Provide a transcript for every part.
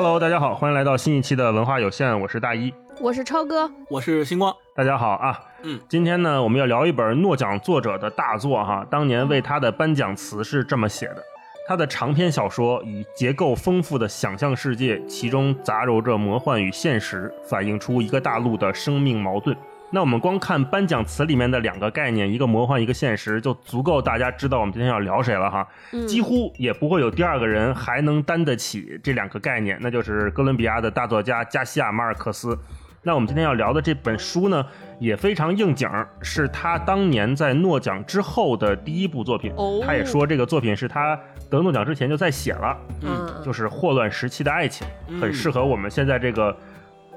Hello，大家好，欢迎来到新一期的文化有限，我是大一，我是超哥，我是星光。大家好啊，嗯，今天呢，我们要聊一本诺奖作者的大作哈，当年为他的颁奖词是这么写的：他的长篇小说以结构丰富的想象世界，其中杂糅着魔幻与现实，反映出一个大陆的生命矛盾。那我们光看颁奖词里面的两个概念，一个魔幻，一个现实，就足够大家知道我们今天要聊谁了哈。几乎也不会有第二个人还能担得起这两个概念，那就是哥伦比亚的大作家加西亚马尔克斯。那我们今天要聊的这本书呢，也非常应景，是他当年在诺奖之后的第一部作品。哦他也说这个作品是他得诺奖之前就在写了，嗯，就是霍乱时期的爱情，嗯很适合我们现在这个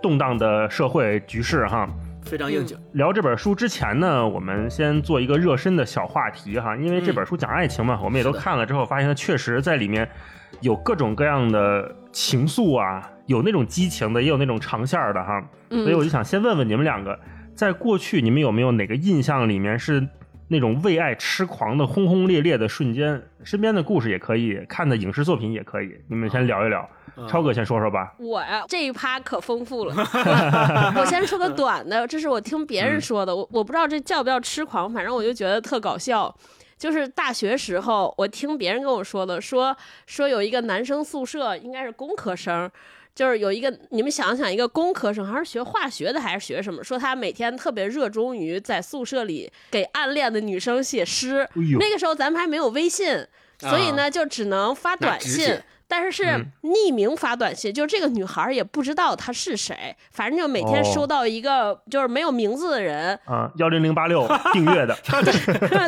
动荡的社会局势哈。非常应景。聊这本书之前呢，我们先做一个热身的小话题哈，因为这本书讲爱情嘛，我们也都看了之后，发现它确实在里面有各种各样的情愫啊，有那种激情的，也有那种长线的哈。嗯所以我就想先问问你们两个，在过去你们有没有哪个印象里面是那种为爱痴狂的轰轰烈烈的瞬间？身边的故事也可以，看的影视作品也可以，你们先聊一聊。嗯超哥先说说吧。我呀这一趴可丰富了。我先说个短的，这是我听别人说的，我我不知道这叫不叫痴狂，反正我就觉得特搞笑。就是大学时候，我听别人跟我说的，说说有一个男生宿舍，应该是工科生，就是有一个你们想想，一个工科生，还是学化学的，还是学什么？说他每天特别热衷于在宿舍里给暗恋的女生写诗。哎，那个时候咱们还没有微信，所以呢就只能发短信。但是是嗯匿名发短信，就是这个女孩也不知道她是谁，反正就每天哦收到一个就是没有名字的人，啊，幺零零八六 订阅的，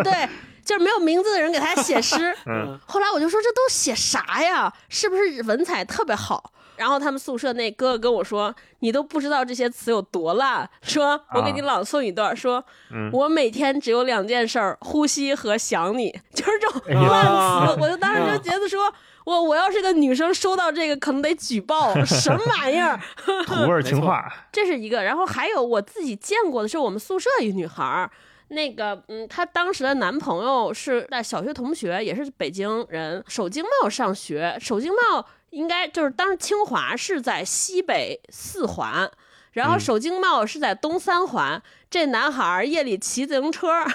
对，就是没有名字的人给他写诗。嗯，后来我就说这都写啥呀？是不是文采特别好？然后他们宿舍那哥哥跟我说：“你都不知道这些词有多烂。”说：“我给你朗诵一段，说、嗯我每天只有两件事儿：呼吸和想你。”就是这种烂啊词，我就当时就觉得说。我我要是个女生，收到这个可能得举报，什么玩意儿？土味儿情话，这是一个，然后还有我自己见过的是我们宿舍一个女孩儿，那个嗯，她当时的男朋友是在小学同学，也是北京人，首经贸上学，首经贸应该就是当时清华是在西北四环。然后嗯首经贸是在东三环，这男孩儿夜里骑自行车，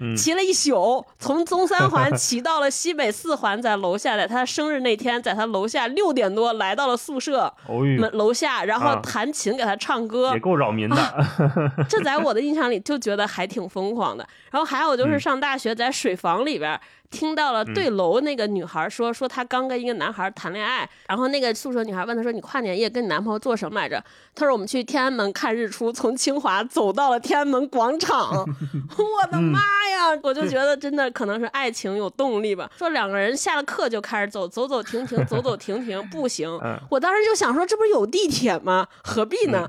嗯骑了一宿，从中三环骑到了西北四环，在楼下，在他生日那天，在他楼下六点多来到了宿舍门，楼下，然后啊弹琴给他唱歌也，够扰民的。这在我的印象里就觉得还挺疯狂的。然后还有就是嗯上大学在水房里边。听到了对楼那个女孩说，说她刚跟一个男孩谈恋爱，然后那个宿舍女孩问她说：“你跨年夜跟你男朋友做什么来着？”她说：“我们去天安门看日出，从清华走到了天安门广场。” 我的妈呀！我就觉得真的可能是爱情有动力吧。说两个人下了课就开始走，走走停停，走走停停，步行。嗯我当时就想说，这不是有地铁吗？何必呢？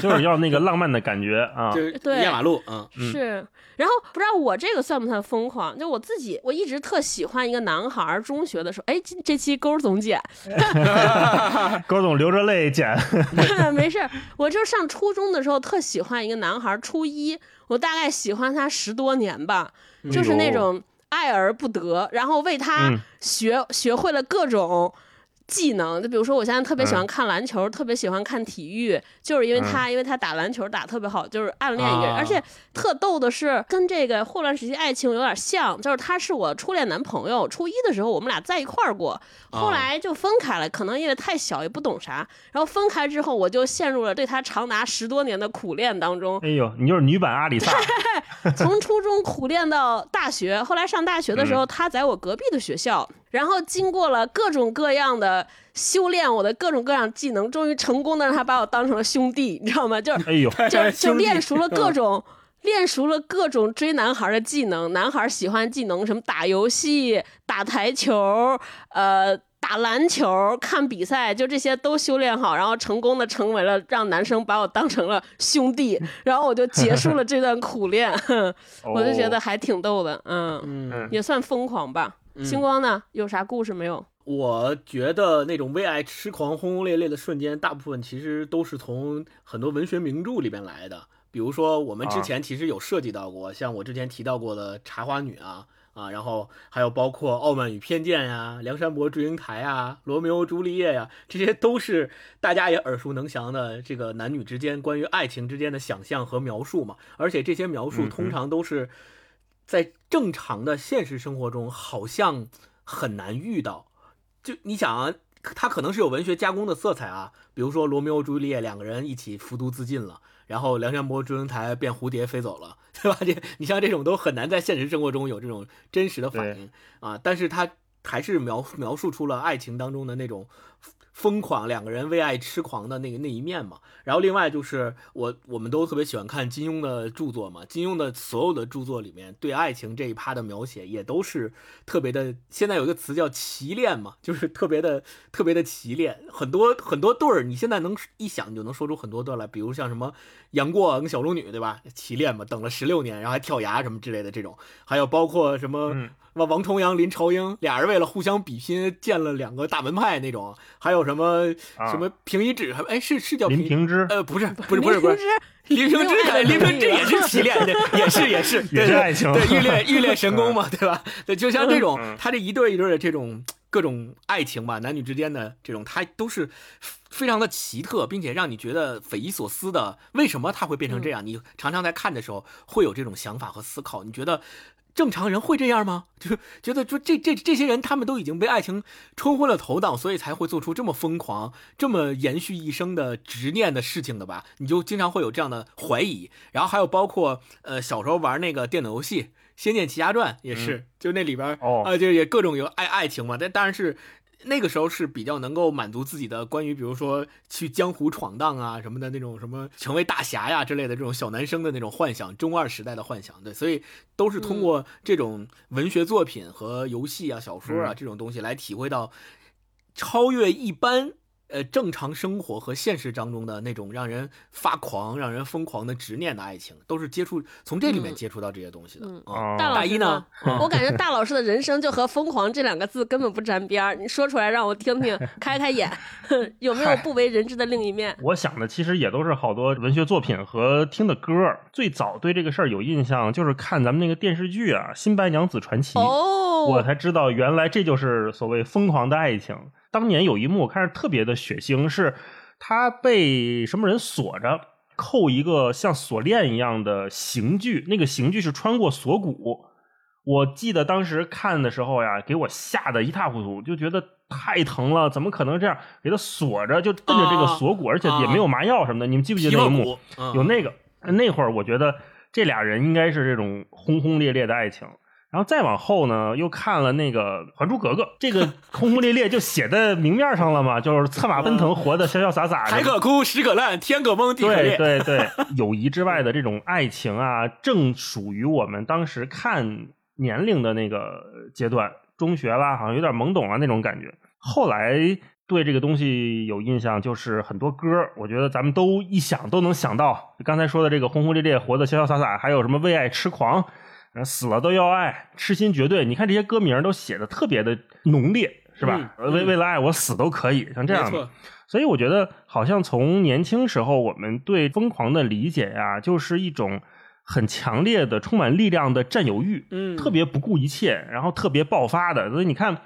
就是要那个浪漫的感觉啊。就是对压马路啊，是，然后不知道我这个算不算疯狂？就我自己，我一直特喜欢一个男孩儿。中学的时候，哎，这这期勾总剪，勾总流着泪剪，没事儿。我就上初中的时候特喜欢一个男孩儿，初一我大概喜欢他十多年吧，就是那种爱而不得，然后为他嗯学、学会了各种。技能，就比如说，我现在特别喜欢看篮球，特别喜欢看体育，就是因为他，因为他打篮球打特别好，就是暗恋一个人，啊而且特逗的是，跟这个霍乱时期爱情有点像，就是他是我初恋男朋友，初一的时候我们俩在一块儿过，后来就分开了，可能因为太小也不懂啥，然后分开之后，我就陷入了对他长达十多年的苦恋当中，哎呦，你就是女版阿里萨，从初中苦练到大学，后来上大学的时候，他在我隔壁的学校，然后经过了各种各样的修炼，我的各种各样技能，终于成功的让他把我当成了兄弟，你知道吗？就是哎呦，就就练熟了各种。练熟了各种追男孩的技能，男孩喜欢技能，什么打游戏、打台球，呃，打篮球、看比赛，就这些都修炼好，然后成功的成为了让男生把我当成了兄弟，然后我就结束了这段苦练，我就觉得还挺逗的，嗯，嗯，也算疯狂吧。星光呢，有啥故事没有？我觉得那种为爱痴狂、轰轰烈烈的瞬间，大部分其实都是从很多文学名著里边来的。比如说，我们之前其实有涉及到过，像我之前提到过的《茶花女》啊，啊，然后还有包括《傲慢与偏见》呀，《梁山伯祝英台》啊，《罗密欧朱丽叶》呀，这些都是大家也耳熟能详的这个男女之间关于爱情之间的想象和描述嘛。而且这些描述通常都是在正常的现实生活中好像很难遇到。就你想啊，它可能是有文学加工的色彩啊，比如说罗密欧朱丽叶两个人一起服毒自尽了。然后梁山伯祝英台变蝴蝶飞走了，对吧？这你像这种都很难在现实生活中有这种真实的反应啊，但是他还是描描述出了爱情当中的那种。疯狂，两个人为爱痴狂的那个那一面嘛。然后另外就是我，我们都特别喜欢看金庸的著作嘛。金庸的所有的著作里面，对爱情这一趴的描写也都是特别的。现在有一个词叫奇恋嘛，就是特别的特别的奇恋。很多很多对儿，你现在能一想你就能说出很多对来，比如像什么杨过跟小龙女，对吧？奇恋嘛，等了十六年，然后还跳崖什么之类的这种。还有包括什么。王王重阳、林朝英俩人为了互相比拼，建了两个大门派那种，还有什么什么平一指，哎，是是叫林平之？呃，不是，不是，不是，不是，林平之，林平之也是奇恋，也是，也是，也是爱情，对，欲练欲练神功嘛，对吧？对，就像这种，他这一对一对的这种各种爱情吧，男女之间的这种，他都是非常的奇特，并且让你觉得匪夷所思的。为什么他会变成这样？你常常在看的时候会有这种想法和思考，你觉得？正常人会这样吗？就是觉得说这这这些人他们都已经被爱情冲昏了头脑，所以才会做出这么疯狂、这么延续一生的执念的事情的吧？你就经常会有这样的怀疑。然后还有包括呃小时候玩那个电脑游戏《仙剑奇侠传》也是，就那里边啊就也各种有爱爱情嘛，但当然是。那个时候是比较能够满足自己的关于，比如说去江湖闯荡啊什么的那种什么成为大侠呀之类的这种小男生的那种幻想，中二时代的幻想，对，所以都是通过这种文学作品和游戏啊、小说啊这种东西来体会到超越一般。呃，正常生活和现实当中的那种让人发狂、让人疯狂的执念的爱情，都是接触从这里面接触到这些东西的。大大一呢，我感觉大老师的人生就和“疯狂”这两个字根本不沾边儿。你说出来让我听听，开开眼，有没有不为人知的另一面？我想的其实也都是好多文学作品和听的歌。最早对这个事儿有印象，就是看咱们那个电视剧啊，《新白娘子传奇》，哦我才知道原来这就是所谓疯狂的爱情。当年有一幕我看着特别的血腥，是他被什么人锁着，扣一个像锁链一样的刑具，那个刑具是穿过锁骨。我记得当时看的时候呀，给我吓得一塌糊涂，就觉得太疼了，怎么可能这样给他锁着，就奔着这个锁骨，而且也没有麻药什么的。你们记不记得那一幕？有那个那会儿，我觉得这俩人应该是这种轰轰烈烈的爱情。然后再往后呢，又看了那个《还珠格格》，这个轰轰烈烈就写在明面上了嘛，就是策马奔腾，活得潇潇洒洒。海可枯，石可烂，天可崩，地可裂。对对对，友谊之外的这种爱情啊，正属于我们当时看年龄的那个阶段，中学啦，好像有点懵懂啊那种感觉。后来对这个东西有印象，就是很多歌，我觉得咱们都一想都能想到，刚才说的这个轰轰烈烈，活得潇潇洒洒，还有什么为爱痴狂。死了都要爱，痴心绝对。你看这些歌名都写的特别的浓烈，是吧？为为了爱，我死都可以，像这样的。所以我觉得，好像从年轻时候我们对疯狂的理解呀，就是一种很强烈的、充满力量的占有欲，嗯，特别不顾一切，然后特别爆发的。所以你看，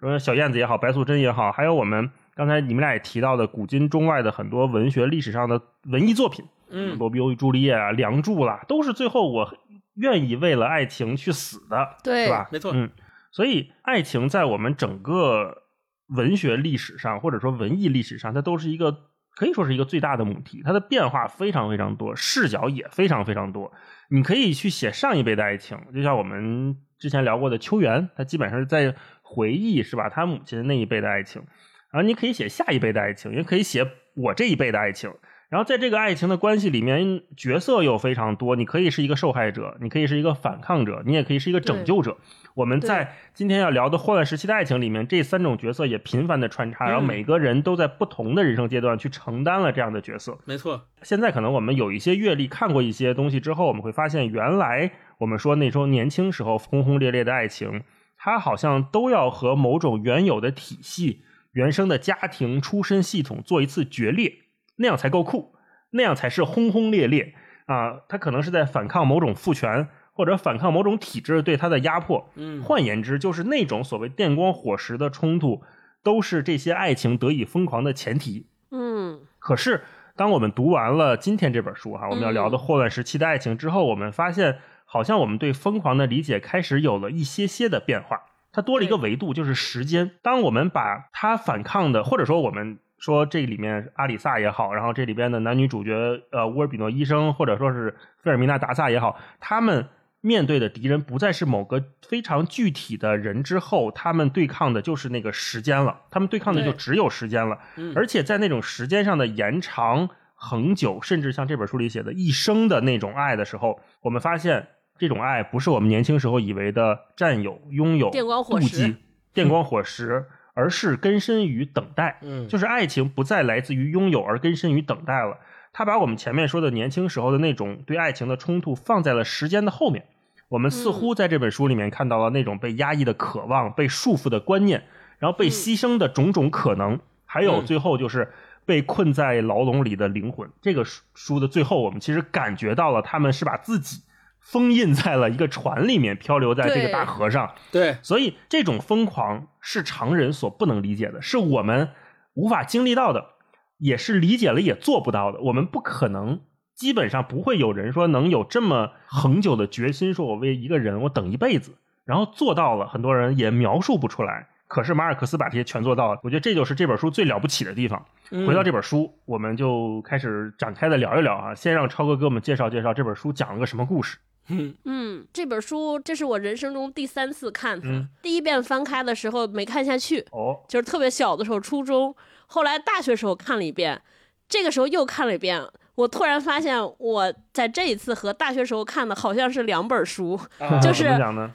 说小燕子也好，白素贞也好，还有我们刚才你们俩也提到的古今中外的很多文学历史上的文艺作品，嗯，罗密欧与朱丽叶啊，梁祝啦，都是最后我。愿意为了爱情去死的，对，是吧？没错，嗯，所以爱情在我们整个文学历史上，或者说文艺历史上，它都是一个可以说是一个最大的母题，它的变化非常非常多，视角也非常非常多。你可以去写上一辈的爱情，就像我们之前聊过的秋元，他基本上是在回忆，是吧？他母亲那一辈的爱情，然后你可以写下一辈的爱情，也可以写我这一辈的爱情。然后在这个爱情的关系里面，角色又非常多。你可以是一个受害者，你可以是一个反抗者，你也可以是一个拯救者。我们在今天要聊的霍乱时期的爱情里面，这三种角色也频繁的穿插，然后每个人都在不同的人生阶段去承担了这样的角色。没错。现在可能我们有一些阅历，看过一些东西之后，我们会发现，原来我们说那时候年轻时候轰轰烈烈的爱情，它好像都要和某种原有的体系、原生的家庭出身系统做一次决裂。那样才够酷，那样才是轰轰烈烈啊！他可能是在反抗某种父权，或者反抗某种体制对他的压迫。嗯，换言之，就是那种所谓电光火石的冲突，都是这些爱情得以疯狂的前提。嗯可是，当我们读完了今天这本书哈，我们要聊的霍乱时期的爱情之后，我们发现，好像我们对疯狂的理解开始有了一些些的变化。它多了一个维度，就是时间。当我们把它反抗的，或者说我们说这里面阿里萨也好，然后这里边的男女主角呃乌尔比诺医生，或者说是费尔米娜达萨也好，他们面对的敌人不再是某个非常具体的人之后，他们对抗的就是那个时间了，他们对抗的就只有时间了。嗯而且在那种时间上的延长、恒久，甚至像这本书里写的一生的那种爱的时候，我们发现这种爱不是我们年轻时候以为的占有、拥有、电光火石电光火石，而是根深于等待。嗯，就是爱情不再来自于拥有，而根深于等待了。他把我们前面说的年轻时候的那种对爱情的冲突放在了时间的后面。我们似乎在这本书里面看到了那种被压抑的渴望、被束缚的观念，然后被牺牲的种种可能，还有嗯最后就是被困在牢笼里的灵魂。这个书书的最后，我们其实感觉到了他们是把自己封印在了一个船里面，漂流在这个大河上。对，所以这种疯狂是常人所不能理解的，是我们无法经历到的，也是理解了也做不到的。我们不可能，基本上不会有人说能有这么恒久的决心，说我为一个人我等一辈子，然后做到了，很多人也描述不出来。可是马尔克斯把这些全做到了，我觉得这就是这本书最了不起的地方。嗯回到这本书，我们就开始展开的聊一聊啊。先让超哥给我们介绍介绍这本书讲了个什么故事。嗯嗯，这本书这是我人生中第三次看它。嗯第一遍翻开的时候没看下去，哦，就是特别小的时候，初中，后来大学时候看了一遍，这个时候又看了一遍。我突然发现，我在这一次和大学时候看的好像是两本书，啊就是？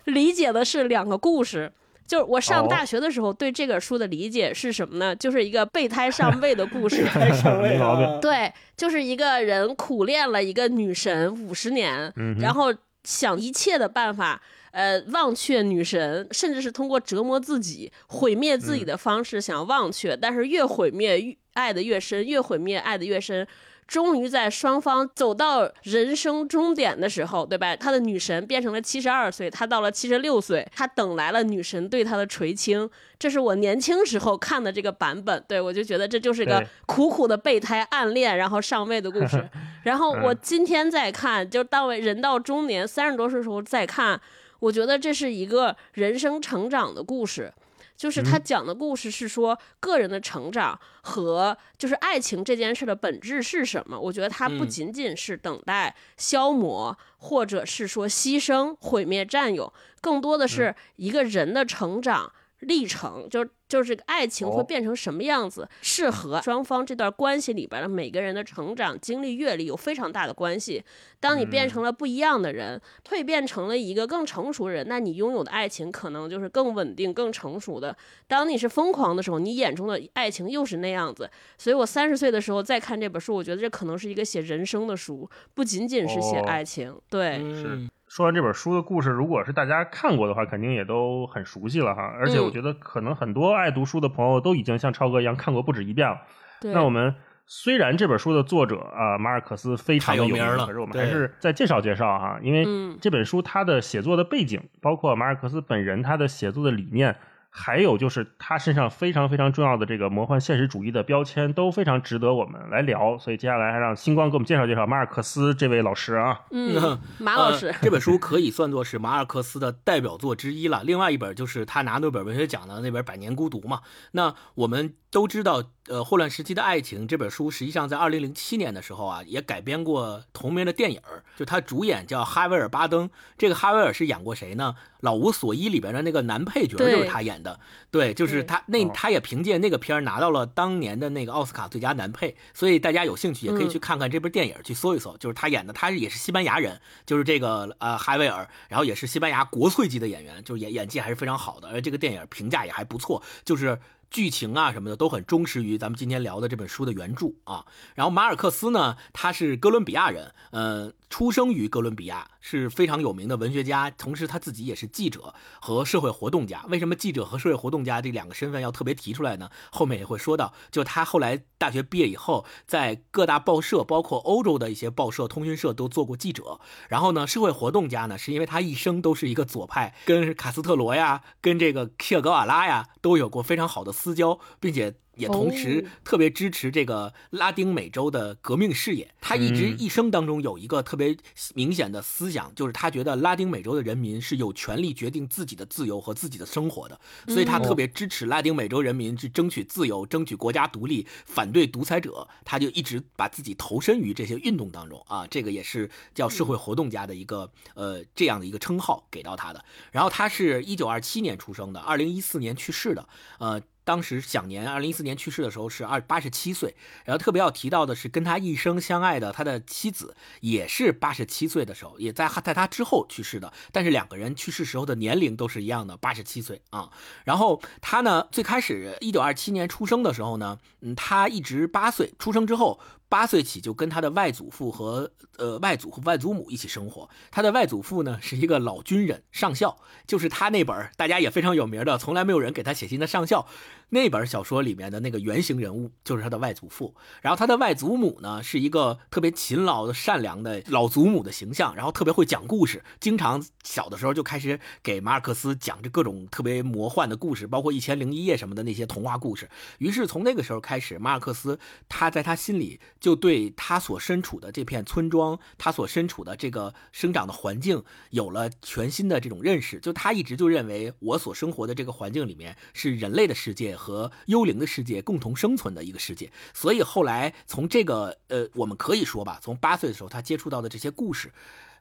理解的是两个故事。就是我上哦大学的时候对这个书的理解是什么呢？就是一个备胎上位的故事。备胎上位对，就是一个人苦练了一个女神五十年，嗯然后想一切的办法，呃，忘却女神，甚至是通过折磨自己、毁灭自己的方式想忘却，但是越毁灭越爱的越深，越毁灭爱的越深。终于在双方走到人生终点的时候，对吧？他的女神变成了七十二岁，他到了七十六岁，他等来了女神对他的垂青。这是我年轻时候看的这个版本，对我就觉得这就是个苦苦的备胎暗恋，然后上位的故事。然后我今天再看，就到为人到中年三十多岁的时候再看，我觉得这是一个人生成长的故事。就是他讲的故事是说个人的成长和就是爱情这件事的本质是什么？我觉得它不嗯仅仅是等待、消磨，或者是说牺牲、毁灭、占有，更多的是一个人的成长。历程就就是爱情会哦变成什么样子，是和双方这段关系里边的每个人的成长经历、阅历有非常大的关系。当你变成了不一样的人，蜕变成了一个更成熟人，那你拥有的爱情可能就是更稳定、更成熟的。当你是疯狂的时候，你眼中的爱情又是那样子。所以我三十岁的时候再看这本书，我觉得这可能是一个写人生的书，不仅仅是写哦爱情。对，嗯说完这本书的故事，如果是大家看过的话，肯定也都很熟悉了哈。而且嗯我觉得可能很多爱读书的朋友都已经像超哥一样看过不止一遍了。对，那我们虽然这本书的作者啊、马尔克斯非常的有名了可是我们还是再介绍介绍哈，因为嗯这本书它的写作的背景，包括马尔克斯本人他的写作的理念。还有就是他身上非常非常重要的这个魔幻现实主义的标签，都非常值得我们来聊。所以接下来还让星光给我们介绍介绍马尔克斯这位老师啊。嗯，马老师呃，这本书可以算作是马尔克斯的代表作之一了。另外一本就是他拿诺贝尔文学奖的那本《百年孤独》嘛。那我们都知道，呃，《霍乱时期的爱情》这本书实际上在二零零七年的时候啊，也改编过同名的电影儿，就他主演叫哈维尔·巴登。这个哈维尔是演过谁呢？《老无所依》里边的那个男配角就是他演的。对，就是他那哦他也凭借那个片儿拿到了当年的那个奥斯卡最佳男配，所以大家有兴趣也可以嗯去看看这部电影，去搜一搜。就是他演的，他也是西班牙人，就是这个呃哈维尔，然后也是西班牙国粹级的演员，就是演演技还是非常好的，而这个电影评价也还不错，就是剧情啊什么的都很忠实于咱们今天聊的这本书的原著啊。然后马尔克斯呢，他是哥伦比亚人，呃，出生于哥伦比亚，是非常有名的文学家，同时他自己也是记者和社会活动家。为什么记者和社会活动家这两个身份要特别提出来呢？后面也会说到，就他后来大学毕业以后，在各大报社，包括欧洲的一些报社、通讯社都做过记者。然后呢，社会活动家呢，是因为他一生都是一个左派，跟卡斯特罗呀，跟这个切格瓦拉呀，都有过非常好的私交，并且。也同时特别支持这个拉丁美洲的革命事业。他一直一生当中有一个特别明显的思想，就是他觉得拉丁美洲的人民是有权利决定自己的自由和自己的生活的，所以他特别支持拉丁美洲人民去争取自由、争取国家独立、反对独裁者。他就一直把自己投身于这些运动当中啊，这个也是叫社会活动家的一个呃这样的一个称号给到他的。然后他是一九二七年出生的，二零一四年去世的，呃。当时享年，二零一四年去世的时候是二八十七岁。然后特别要提到的是，跟他一生相爱的他的妻子也是八十七岁的时候，也在在他之后去世的。但是两个人去世时候的年龄都是一样的，八十七岁啊。然后他呢，最开始一九二七年出生的时候呢，嗯，他一直八岁出生之后。八岁起就跟他的外祖父和呃外祖父、外祖母一起生活。他的外祖父呢是一个老军人上校，就是他那本大家也非常有名的，从来没有人给他写信的上校。那本小说里面的那个原型人物就是他的外祖父，然后他的外祖母呢是一个特别勤劳的、善良的老祖母的形象，然后特别会讲故事，经常小的时候就开始给马尔克斯讲这各种特别魔幻的故事，包括《一千零一夜》什么的那些童话故事。于是从那个时候开始，马尔克斯他在他心里就对他所身处的这片村庄，他所身处的这个生长的环境有了全新的这种认识。就他一直就认为，我所生活的这个环境里面是人类的世界。和幽灵的世界共同生存的一个世界，所以后来从这个呃，我们可以说吧，从八岁的时候他接触到的这些故事，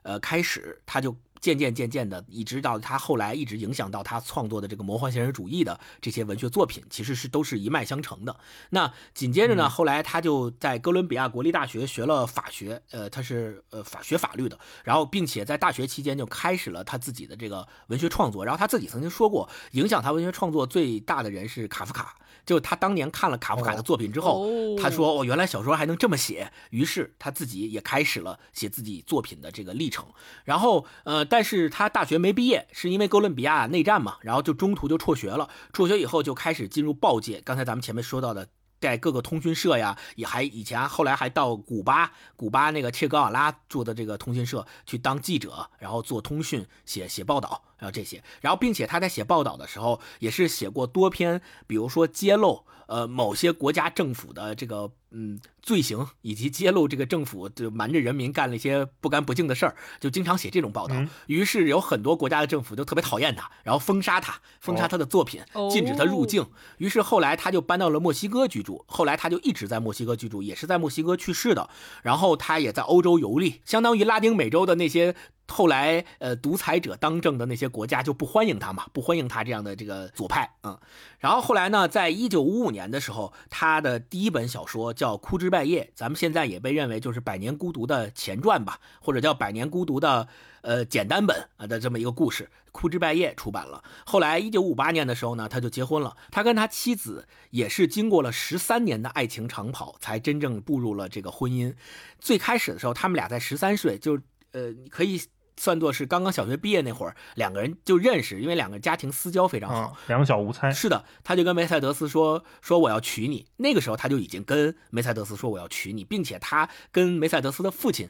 呃，开始他就。渐渐渐渐的，一直到他后来一直影响到他创作的这个魔幻现实主义的这些文学作品，其实是都是一脉相承的。那紧接着呢，后来他就在哥伦比亚国立大学学了法学，呃，他是呃法学法律的，然后并且在大学期间就开始了他自己的这个文学创作。然后他自己曾经说过，影响他文学创作最大的人是卡夫卡。就他当年看了卡夫卡的作品之后，他说：“哦，原来小说还能这么写。”于是他自己也开始了写自己作品的这个历程。然后，呃。但是他大学没毕业，是因为哥伦比亚内战嘛，然后就中途就辍学了。辍学以后就开始进入报界。刚才咱们前面说到的，在各个通讯社呀，也还以前后来还到古巴，古巴那个切格瓦拉做的这个通讯社去当记者，然后做通讯，写写报道，然后这些。然后并且他在写报道的时候，也是写过多篇，比如说揭露。呃，某些国家政府的这个嗯罪行，以及揭露这个政府就瞒着人民干了一些不干不净的事儿，就经常写这种报道。于是有很多国家的政府就特别讨厌他，然后封杀他，封杀他的作品，禁止他入境。于是后来他就搬到了墨西哥居住，后来他就一直在墨西哥居住，也是在墨西哥去世的。然后他也在欧洲游历，相当于拉丁美洲的那些。后来，呃，独裁者当政的那些国家就不欢迎他嘛，不欢迎他这样的这个左派，嗯。然后后来呢，在一九五五年的时候，他的第一本小说叫《枯枝败败业》，咱们现在也被认为就是《百年孤独》的前传吧，或者叫《百年孤独》的呃简单本啊的这么一个故事，《枯枝败叶》出版了。后来一九五八年的时候呢，他就结婚了。他跟他妻子也是经过了十三年的爱情长跑，才真正步入了这个婚姻。最开始的时候，他们俩在十三岁就呃，你可以。算作是刚刚小学毕业那会儿，两个人就认识，因为两个家庭私交非常好，两小无猜。是的，他就跟梅赛德斯说说我要娶你。那个时候他就已经跟梅赛德斯说我要娶你，并且他跟梅赛德斯的父亲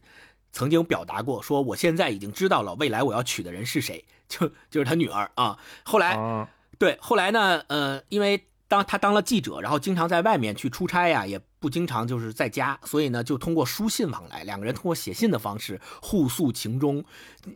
曾经表达过说我现在已经知道了未来我要娶的人是谁，就就是他女儿啊。后来，对，后来呢，呃，因为。当他当了记者，然后经常在外面去出差呀，也不经常就是在家，所以呢，就通过书信往来，两个人通过写信的方式互诉情衷。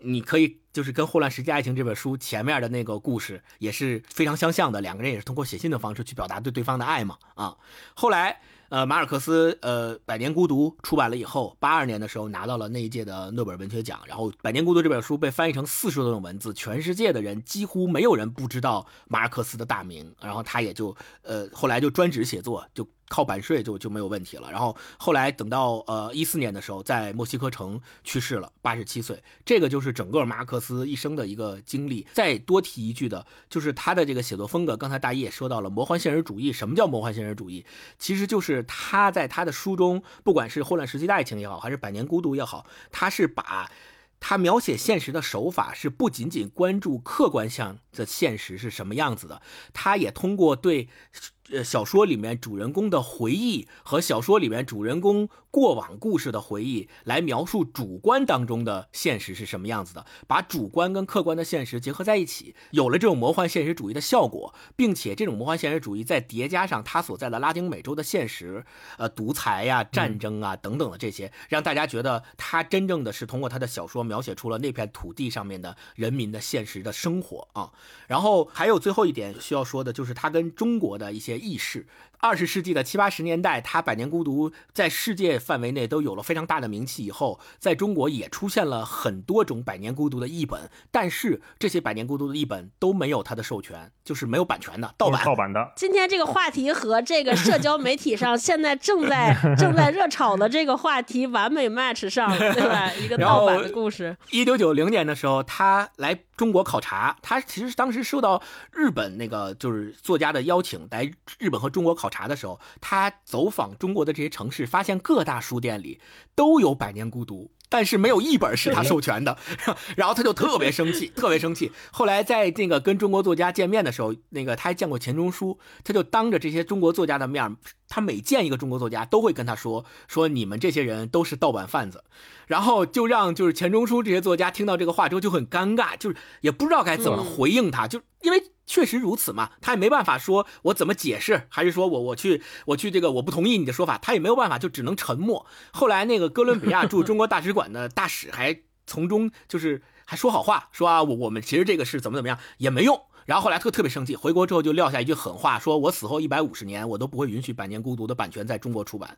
你可以就是跟《霍乱时期爱情》这本书前面的那个故事也是非常相像的，两个人也是通过写信的方式去表达对对方的爱嘛。啊，后来。呃，马尔克斯呃，《百年孤独》出版了以后，八二年的时候拿到了那一届的诺贝尔文学奖。然后，《百年孤独》这本书被翻译成四十多种文字，全世界的人几乎没有人不知道马尔克斯的大名。然后他也就呃，后来就专职写作，就靠版税就就没有问题了。然后后来等到呃一四年的时候，在墨西哥城去世了，八十七岁。这个就是整个马克斯一生的一个经历。再多提一句的，就是他的这个写作风格。刚才大一也说到了魔幻现实主义。什么叫魔幻现实主义？其实就是他在他的书中，不管是《混乱时期的爱情》也好，还是《百年孤独》也好，他是把。他描写现实的手法是不仅仅关注客观上的现实是什么样子的，他也通过对。呃，小说里面主人公的回忆和小说里面主人公过往故事的回忆，来描述主观当中的现实是什么样子的，把主观跟客观的现实结合在一起，有了这种魔幻现实主义的效果，并且这种魔幻现实主义再叠加上他所在的拉丁美洲的现实，呃，独裁呀、战争啊等等的这些，让大家觉得他真正的是通过他的小说描写出了那片土地上面的人民的现实的生活啊。然后还有最后一点需要说的就是他跟中国的一些。意识。二十世纪的七八十年代，他《百年孤独》在世界范围内都有了非常大的名气。以后，在中国也出现了很多种《百年孤独》的译本，但是这些《百年孤独》的译本都没有他的授权，就是没有版权的盗版。盗版的。今天这个话题和这个社交媒体上现在正在 正在热炒的这个话题完美 match 上，对吧？一个盗版的故事。一九九零年的时候，他来中国考察，他其实当时受到日本那个就是作家的邀请，来日本和中国考。查的时候，他走访中国的这些城市，发现各大书店里都有《百年孤独》。但是没有一本是他授权的，然后他就特别生气，特别生气。后来在那个跟中国作家见面的时候，那个他还见过钱钟书，他就当着这些中国作家的面，他每见一个中国作家都会跟他说说你们这些人都是盗版贩子，然后就让就是钱钟书这些作家听到这个话之后就很尴尬，就是也不知道该怎么回应他，就因为确实如此嘛，他也没办法说我怎么解释，还是说我我去我去这个我不同意你的说法，他也没有办法，就只能沉默。后来那个哥伦比亚驻中国大使馆。的大使还从中就是还说好话，说啊我我们其实这个是怎么怎么样也没用，然后后来特特别生气，回国之后就撂下一句狠话，说我死后一百五十年我都不会允许《百年孤独》的版权在中国出版。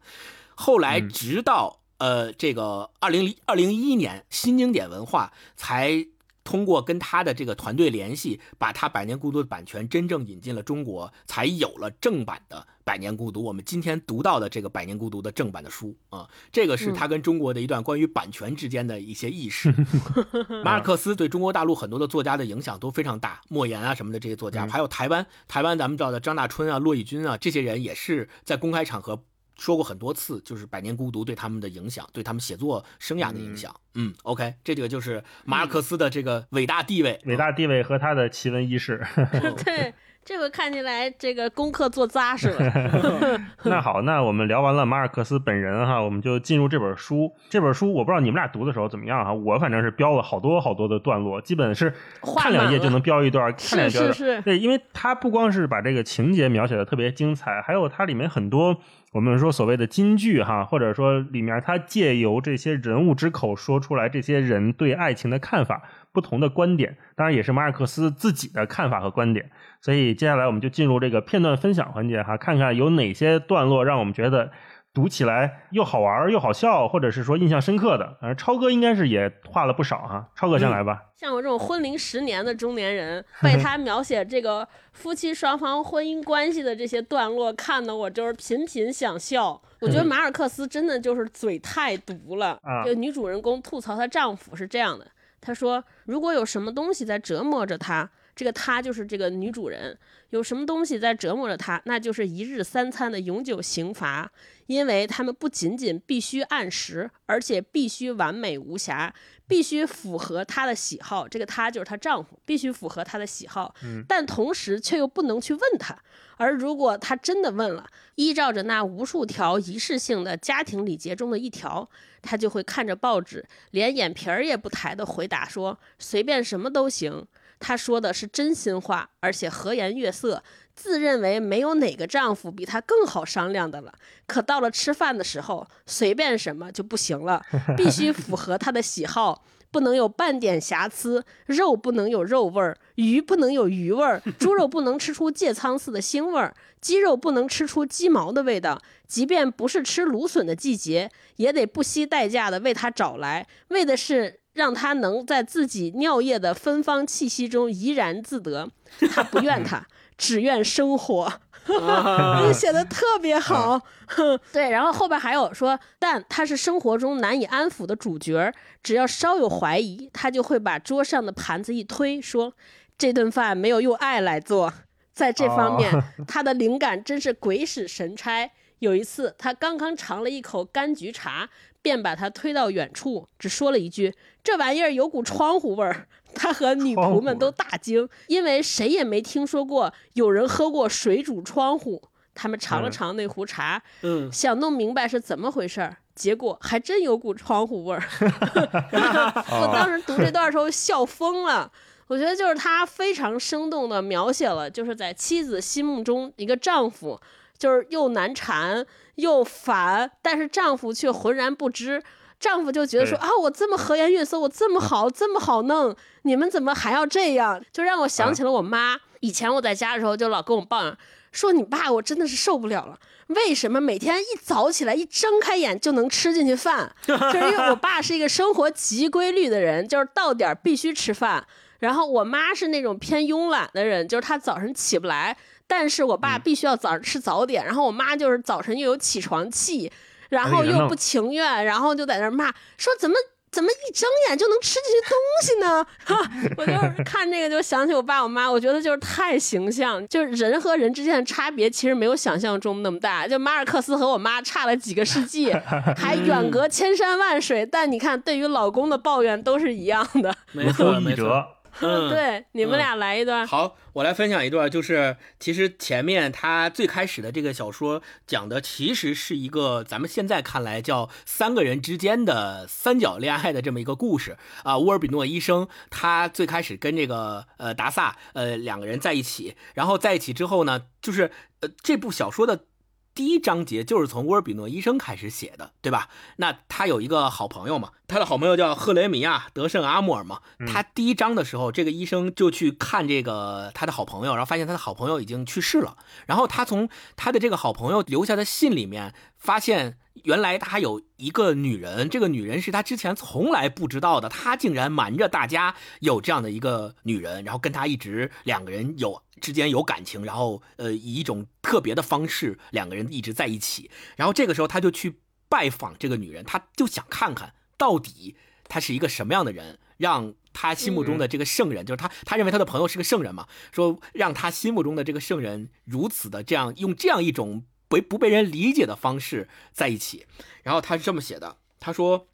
后来直到呃这个二零二零一一年，新经典文化才。通过跟他的这个团队联系，把他《百年孤独》的版权真正引进了中国，才有了正版的《百年孤独》。我们今天读到的这个《百年孤独》的正版的书啊，这个是他跟中国的一段关于版权之间的一些意识。马尔克斯对中国大陆很多的作家的影响都非常大，莫言啊什么的这些作家，还有台湾台湾咱们知道的张大春啊、骆以军啊，这些人也是在公开场合。说过很多次，就是《百年孤独》对他们的影响，对他们写作生涯的影响。嗯，OK，这个就是马尔克斯的这个伟大地位，伟大地位和他的奇闻异事。对。这回看起来这个功课做扎实了。那好，那我们聊完了马尔克斯本人哈，我们就进入这本书。这本书我不知道你们俩读的时候怎么样哈，我反正是标了好多好多的段落，基本是看两页就能标一段，看两页。是是。对，因为它不光是把这个情节描写的特别精彩，还有它里面很多我们说所谓的金句哈，或者说里面它借由这些人物之口说出来这些人对爱情的看法。不同的观点，当然也是马尔克斯自己的看法和观点。所以接下来我们就进入这个片段分享环节哈，看看有哪些段落让我们觉得读起来又好玩又好笑，或者是说印象深刻的。呃，超哥应该是也画了不少哈，超哥先来吧。像我这种婚龄十年的中年人，被他描写这个夫妻双方婚姻关系的这些段落看得，我就是频频想笑。我觉得马尔克斯真的就是嘴太毒了。就女主人公吐槽她丈夫是这样的。她说：“如果有什么东西在折磨着他，这个她就是这个女主人。有什么东西在折磨着她，那就是一日三餐的永久刑罚。因为他们不仅仅必须按时，而且必须完美无瑕，必须符合她的喜好。这个她就是她丈夫，必须符合她的喜好。但同时却又不能去问她。而如果她真的问了，依照着那无数条仪式性的家庭礼节中的一条。”她就会看着报纸，连眼皮儿也不抬的回答说：“随便什么都行。”她说的是真心话，而且和颜悦色，自认为没有哪个丈夫比她更好商量的了。可到了吃饭的时候，随便什么就不行了，必须符合她的喜好。不能有半点瑕疵，肉不能有肉味儿，鱼不能有鱼味儿，猪肉不能吃出芥苍似的腥味儿，鸡肉不能吃出鸡毛的味道。即便不是吃芦笋的季节，也得不惜代价的为她找来，为的是让他能在自己尿液的芬芳气息中怡然自得。他不怨他，只怨生活。写的特别好。对，然后后边还有说，但他是生活中难以安抚的主角，只要稍有怀疑，他就会把桌上的盘子一推，说这顿饭没有用爱来做。在这方面，他的灵感真是鬼使神差。有一次，他刚刚尝了一口柑橘茶，便把它推到远处，只说了一句：“这玩意儿有股窗户味儿。”他和女仆们都大惊，因为谁也没听说过有人喝过水煮窗户。他们尝了尝那壶茶，嗯，想弄明白是怎么回事儿，结果还真有股窗户味儿。我当时读这段时候笑疯了。我觉得就是他非常生动的描写了，就是在妻子心目中一个丈夫，就是又难缠又烦，但是丈夫却浑然不知。丈夫就觉得说啊，我这么和颜悦色，我这么好，这么好弄，你们怎么还要这样？就让我想起了我妈。以前我在家的时候，就老跟我抱怨说：“你爸，我真的是受不了了，为什么每天一早起来一睁开眼就能吃进去饭？就是因为我爸是一个生活极规律的人，就是到点必须吃饭。然后我妈是那种偏慵懒的人，就是她早晨起不来，但是我爸必须要早上吃早点。然后我妈就是早晨又有起床气。”然后又不情愿，然后就在那骂说：“怎么怎么一睁眼就能吃这些东西呢？” 我就是看这个就想起我爸我妈，我觉得就是太形象，就是人和人之间的差别其实没有想象中那么大。就马尔克斯和我妈差了几个世纪，还远隔千山万水，但你看对于老公的抱怨都是一样的。没错，没错。嗯，对，你们俩来一段。好，我来分享一段，就是其实前面他最开始的这个小说讲的，其实是一个咱们现在看来叫三个人之间的三角恋爱的这么一个故事啊。沃尔比诺医生他最开始跟这个呃达萨呃两个人在一起，然后在一起之后呢，就是呃这部小说的。第一章节就是从沃尔比诺医生开始写的，对吧？那他有一个好朋友嘛，他的好朋友叫赫雷米亚·德圣阿穆尔嘛。他第一章的时候，这个医生就去看这个他的好朋友，然后发现他的好朋友已经去世了。然后他从他的这个好朋友留下的信里面发现。原来他有一个女人，这个女人是他之前从来不知道的，他竟然瞒着大家有这样的一个女人，然后跟他一直两个人有之间有感情，然后呃以一种特别的方式两个人一直在一起。然后这个时候他就去拜访这个女人，他就想看看到底她是一个什么样的人，让他心目中的这个圣人，就是他他认为他的朋友是个圣人嘛，说让他心目中的这个圣人如此的这样用这样一种。为不被人理解的方式在一起，然后他是这么写的：他说，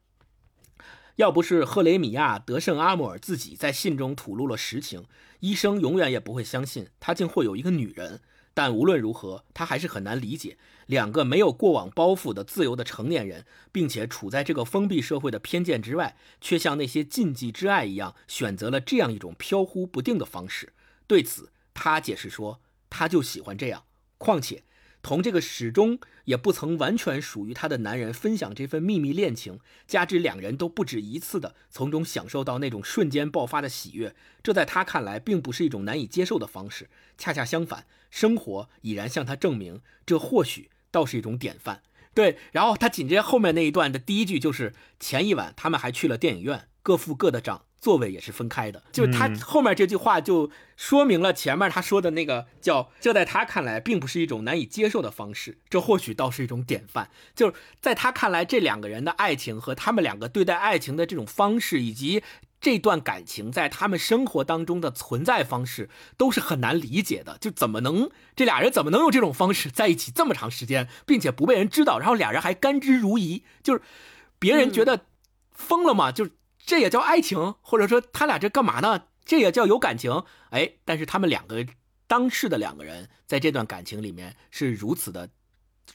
要不是赫雷米亚·德圣阿姆尔自己在信中吐露了实情，医生永远也不会相信他竟会有一个女人。但无论如何，他还是很难理解两个没有过往包袱的自由的成年人，并且处在这个封闭社会的偏见之外，却像那些禁忌之爱一样，选择了这样一种飘忽不定的方式。对此，他解释说，他就喜欢这样。况且。同这个始终也不曾完全属于她的男人分享这份秘密恋情，加之两人都不止一次的从中享受到那种瞬间爆发的喜悦，这在她看来并不是一种难以接受的方式。恰恰相反，生活已然向她证明，这或许倒是一种典范。对，然后他紧接后面那一段的第一句就是：“前一晚他们还去了电影院，各付各的账。”座位也是分开的，就他后面这句话就说明了前面他说的那个叫，这在他看来并不是一种难以接受的方式，这或许倒是一种典范。就是在他看来，这两个人的爱情和他们两个对待爱情的这种方式，以及这段感情在他们生活当中的存在方式，都是很难理解的。就怎么能这俩人怎么能用这种方式在一起这么长时间，并且不被人知道，然后俩人还甘之如饴，就是别人觉得疯了吗？就。这也叫爱情，或者说他俩这干嘛呢？这也叫有感情，哎，但是他们两个当事的两个人在这段感情里面是如此的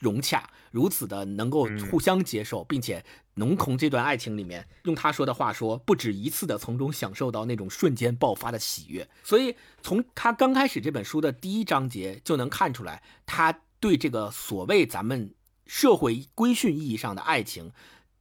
融洽，如此的能够互相接受，并且能从这段爱情里面，用他说的话说，不止一次的从中享受到那种瞬间爆发的喜悦。所以从他刚开始这本书的第一章节就能看出来，他对这个所谓咱们社会规训意义上的爱情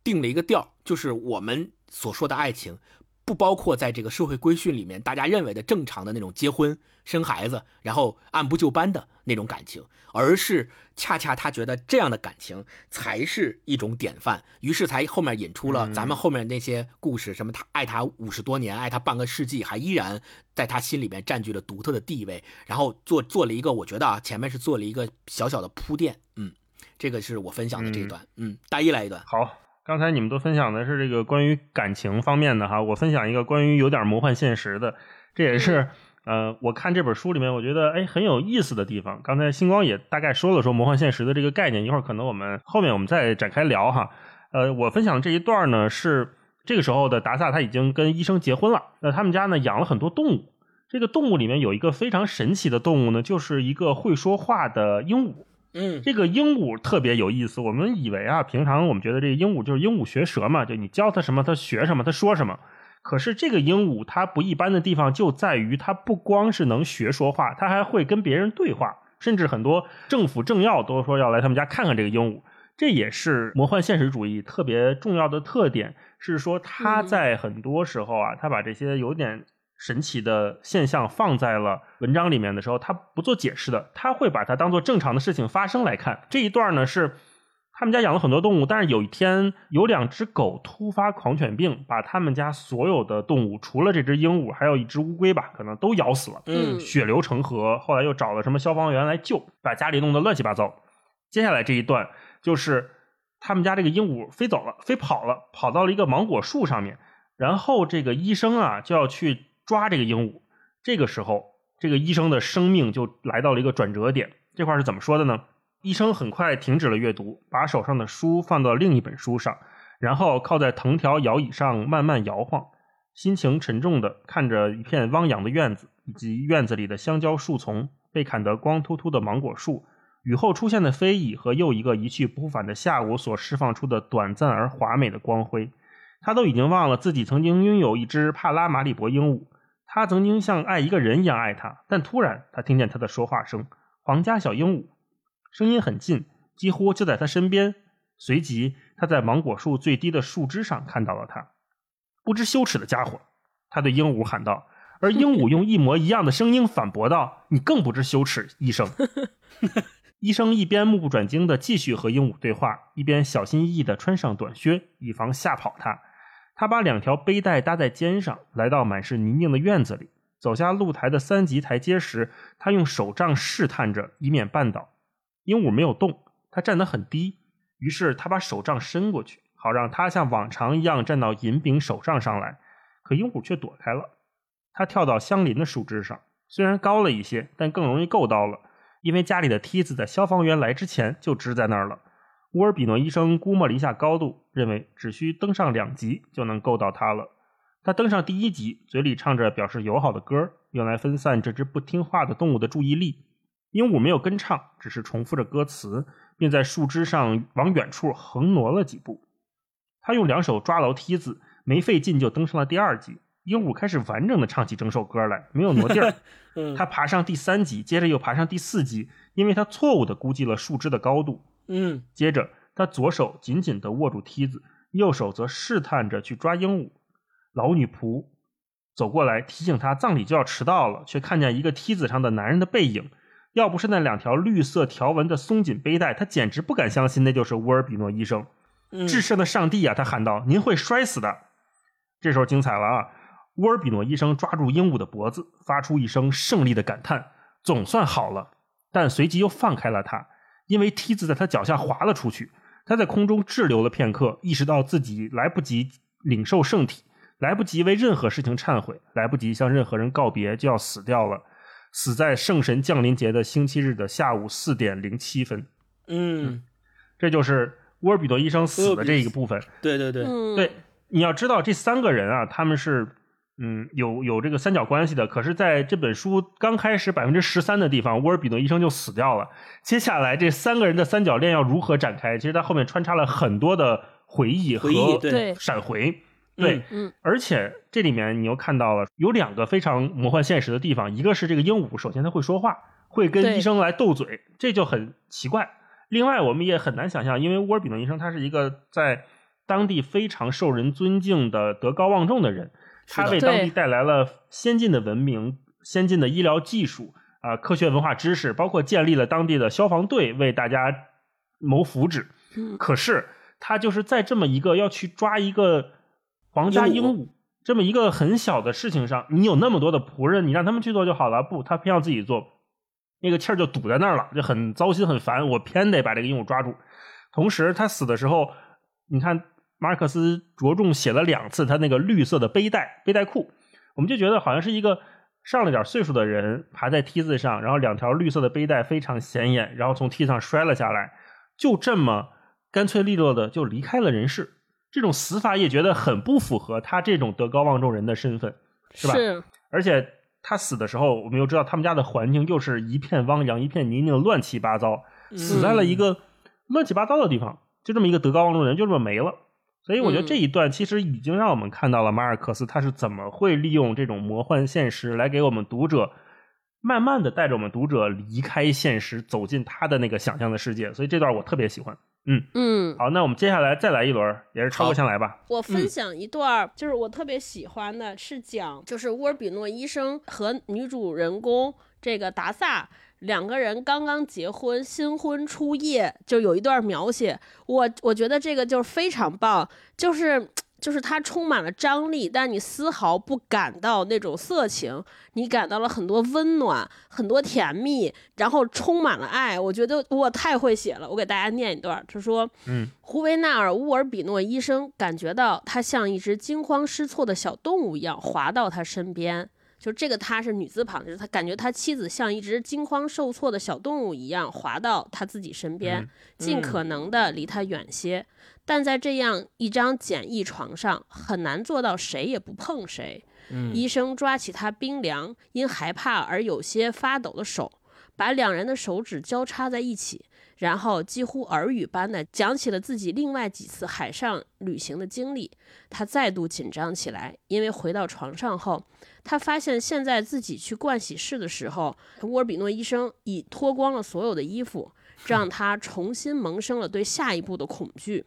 定了一个调，就是我们。所说的爱情，不包括在这个社会规训里面大家认为的正常的那种结婚、生孩子，然后按部就班的那种感情，而是恰恰他觉得这样的感情才是一种典范，于是才后面引出了咱们后面那些故事，什么他爱他五十多年，爱他半个世纪，还依然在他心里面占据了独特的地位，然后做做了一个，我觉得啊，前面是做了一个小小的铺垫，嗯，这个是我分享的这一段，嗯，大一来一段，好。刚才你们都分享的是这个关于感情方面的哈，我分享一个关于有点魔幻现实的，这也是呃我看这本书里面我觉得哎很有意思的地方。刚才星光也大概说了说魔幻现实的这个概念，一会儿可能我们后面我们再展开聊哈。呃，我分享这一段呢是这个时候的达萨他已经跟医生结婚了，那他们家呢养了很多动物，这个动物里面有一个非常神奇的动物呢，就是一个会说话的鹦鹉。嗯，这个鹦鹉特别有意思。我们以为啊，平常我们觉得这个鹦鹉就是鹦鹉学舌嘛，就你教它什么，它学什么，它说什么。可是这个鹦鹉它不一般的地方就在于，它不光是能学说话，它还会跟别人对话，甚至很多政府政要都说要来他们家看看这个鹦鹉。这也是魔幻现实主义特别重要的特点，是说它在很多时候啊，它把这些有点。神奇的现象放在了文章里面的时候，他不做解释的，他会把它当做正常的事情发生来看。这一段呢是他们家养了很多动物，但是有一天有两只狗突发狂犬病，把他们家所有的动物，除了这只鹦鹉，还有一只乌龟吧，可能都咬死了。嗯，血流成河。后来又找了什么消防员来救，把家里弄得乱七八糟。接下来这一段就是他们家这个鹦鹉飞走了，飞跑了，跑到了一个芒果树上面，然后这个医生啊就要去。抓这个鹦鹉，这个时候，这个医生的生命就来到了一个转折点。这块是怎么说的呢？医生很快停止了阅读，把手上的书放到另一本书上，然后靠在藤条摇椅上慢慢摇晃，心情沉重的看着一片汪洋的院子，以及院子里的香蕉树丛、被砍得光秃秃的芒果树、雨后出现的飞蚁和又一个一去不复返的下午所释放出的短暂而华美的光辉。他都已经忘了自己曾经拥有一只帕拉马里博鹦鹉。他曾经像爱一个人一样爱他，但突然他听见他的说话声，皇家小鹦鹉，声音很近，几乎就在他身边。随即，他在芒果树最低的树枝上看到了他。不知羞耻的家伙，他对鹦鹉喊道，而鹦鹉用一模一样的声音反驳道：“你更不知羞耻，医生。”医生一边目不转睛地继续和鹦鹉对话，一边小心翼翼地穿上短靴，以防吓跑它。他把两条背带搭在肩上，来到满是泥泞的院子里。走下露台的三级台阶时，他用手杖试探着，以免绊倒。鹦鹉没有动，它站得很低。于是他把手杖伸过去，好让它像往常一样站到银柄手杖上来。可鹦鹉却躲开了。它跳到相邻的树枝上，虽然高了一些，但更容易够到了，因为家里的梯子在消防员来之前就支在那儿了。乌尔比诺医生估摸了一下高度，认为只需登上两级就能够到它了。他登上第一级，嘴里唱着表示友好的歌，用来分散这只不听话的动物的注意力。鹦鹉没有跟唱，只是重复着歌词，并在树枝上往远处横挪了几步。他用两手抓牢梯子，没费劲就登上了第二级。鹦鹉开始完整的唱起整首歌来，没有挪地儿。他爬上第三级，接着又爬上第四级，因为他错误的估计了树枝的高度。嗯，接着他左手紧紧地握住梯子，右手则试探着去抓鹦鹉。老女仆走过来提醒他，葬礼就要迟到了，却看见一个梯子上的男人的背影。要不是那两条绿色条纹的松紧背带，他简直不敢相信那就是乌尔比诺医生。至圣的上帝啊！他喊道：“您会摔死的！”这时候精彩了啊！乌尔比诺医生抓住鹦鹉的脖子，发出一声胜利的感叹：“总算好了。”但随即又放开了他。因为梯子在他脚下滑了出去，他在空中滞留了片刻，意识到自己来不及领受圣体，来不及为任何事情忏悔，来不及向任何人告别，就要死掉了，死在圣神降临节的星期日的下午四点零七分。嗯，这就是沃尔比多医生死的这一个部分。对对对对，你要知道这三个人啊，他们是。嗯，有有这个三角关系的，可是在这本书刚开始百分之十三的地方，沃尔比诺医生就死掉了。接下来这三个人的三角恋要如何展开？其实它后面穿插了很多的回忆和闪回，对，嗯，而且这里面你又看到了有两个非常魔幻现实的地方，一个是这个鹦鹉，首先它会说话，会跟医生来斗嘴，这就很奇怪。另外，我们也很难想象，因为沃尔比诺医生他是一个在当地非常受人尊敬的德高望重的人。他为当地带来了先进的文明、先进的医疗技术啊、科学文化知识，包括建立了当地的消防队，为大家谋福祉。嗯可是他就是在这么一个要去抓一个皇家鹦鹉鹦鹉这么一个很小的事情上，你有那么多的仆人，你让他们去做就好了。不，他偏要自己做，那个气儿就堵在那儿了，就很糟心很烦。我偏得把这个鹦鹉抓住。同时，他死的时候，你看马尔克斯着重写了两次他那个绿色的背带背带裤，我们就觉得好像是一个上了点岁数的人爬在梯子上，然后两条绿色的背带非常显眼，然后从梯子上摔了下来，就这么干脆利落的就离开了人世。这种死法也觉得很不符合他这种德高望重人的身份，是吧？是而且他死的时候，我们又知道他们家的环境又是一片汪洋、一片泥泞、乱七八糟，死在了一个乱七八糟的地方，就这么一个德高望重的人就这么没了。所以我觉得嗯这一段其实已经让我们看到了马尔克斯他是怎么会利用这种魔幻现实来给我们读者慢慢的带着我们读者离开现实，走进他的那个想象的世界。所以这段我特别喜欢。嗯嗯，好，那我们接下来再来一轮，也是超哥好先来吧。我分享一段儿，就是我特别喜欢的，是讲就是乌尔比诺医生和女主人公这个达萨两个人刚刚结婚，新婚初夜，就有一段描写，我我觉得这个就是非常棒，就是。就是它充满了张力，但你丝毫不感到那种色情，你感到了很多温暖，很多甜蜜，然后充满了爱。我觉得我太会写了，我给大家念一段，他说：嗯，胡维纳尔·乌尔比诺医生感觉到他像一只惊慌失措的小动物一样滑到他身边。就这个他是女字旁，就是他感觉他妻子像一只惊慌受挫的小动物一样滑到他自己身边，嗯尽可能的离他远些。但在这样一张简易床上，很难做到谁也不碰谁。嗯医生抓起他冰凉、因害怕而有些发抖的手，把两人的手指交叉在一起，然后几乎耳语般的讲起了自己另外几次海上旅行的经历。他再度紧张起来，因为回到床上后，他发现现在自己去盥洗室的时候，沃尔比诺医生已脱光了所有的衣服，这让他重新萌生了对下一步的恐惧。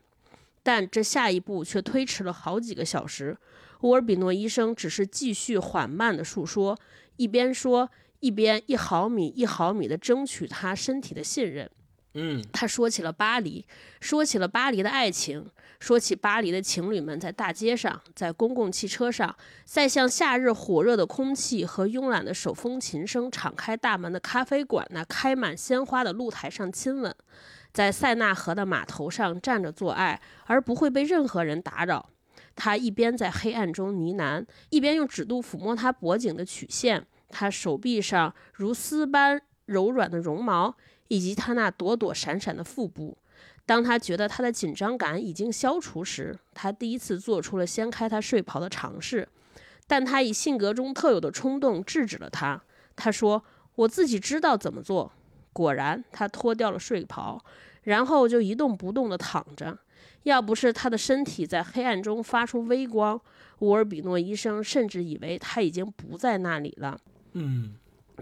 但这下一步却推迟了好几个小时。乌尔比诺医生只是继续缓慢地述说，一边说一边一毫米一毫米地争取他身体的信任。嗯他说起了巴黎，说起了巴黎的爱情，说起巴黎的情侣们在大街上，在公共汽车上，在向夏日火热的空气和慵懒的手风琴声敞开大门的咖啡馆那开满鲜花的露台上亲吻，在塞纳河的码头上站着做爱，而不会被任何人打扰。他一边在黑暗中呢喃，一边用指肚抚摸他脖颈的曲线，他手臂上如丝般柔软的绒毛，以及他那躲躲闪闪的腹部。当他觉得他的紧张感已经消除时，他第一次做出了掀开他睡袍的尝试，但他以性格中特有的冲动制止了他。他说：“我自己知道怎么做。”果然，他脱掉了睡袍，然后就一动不动地躺着。要不是他的身体在黑暗中发出微光，乌尔比诺医生甚至以为他已经不在那里了。嗯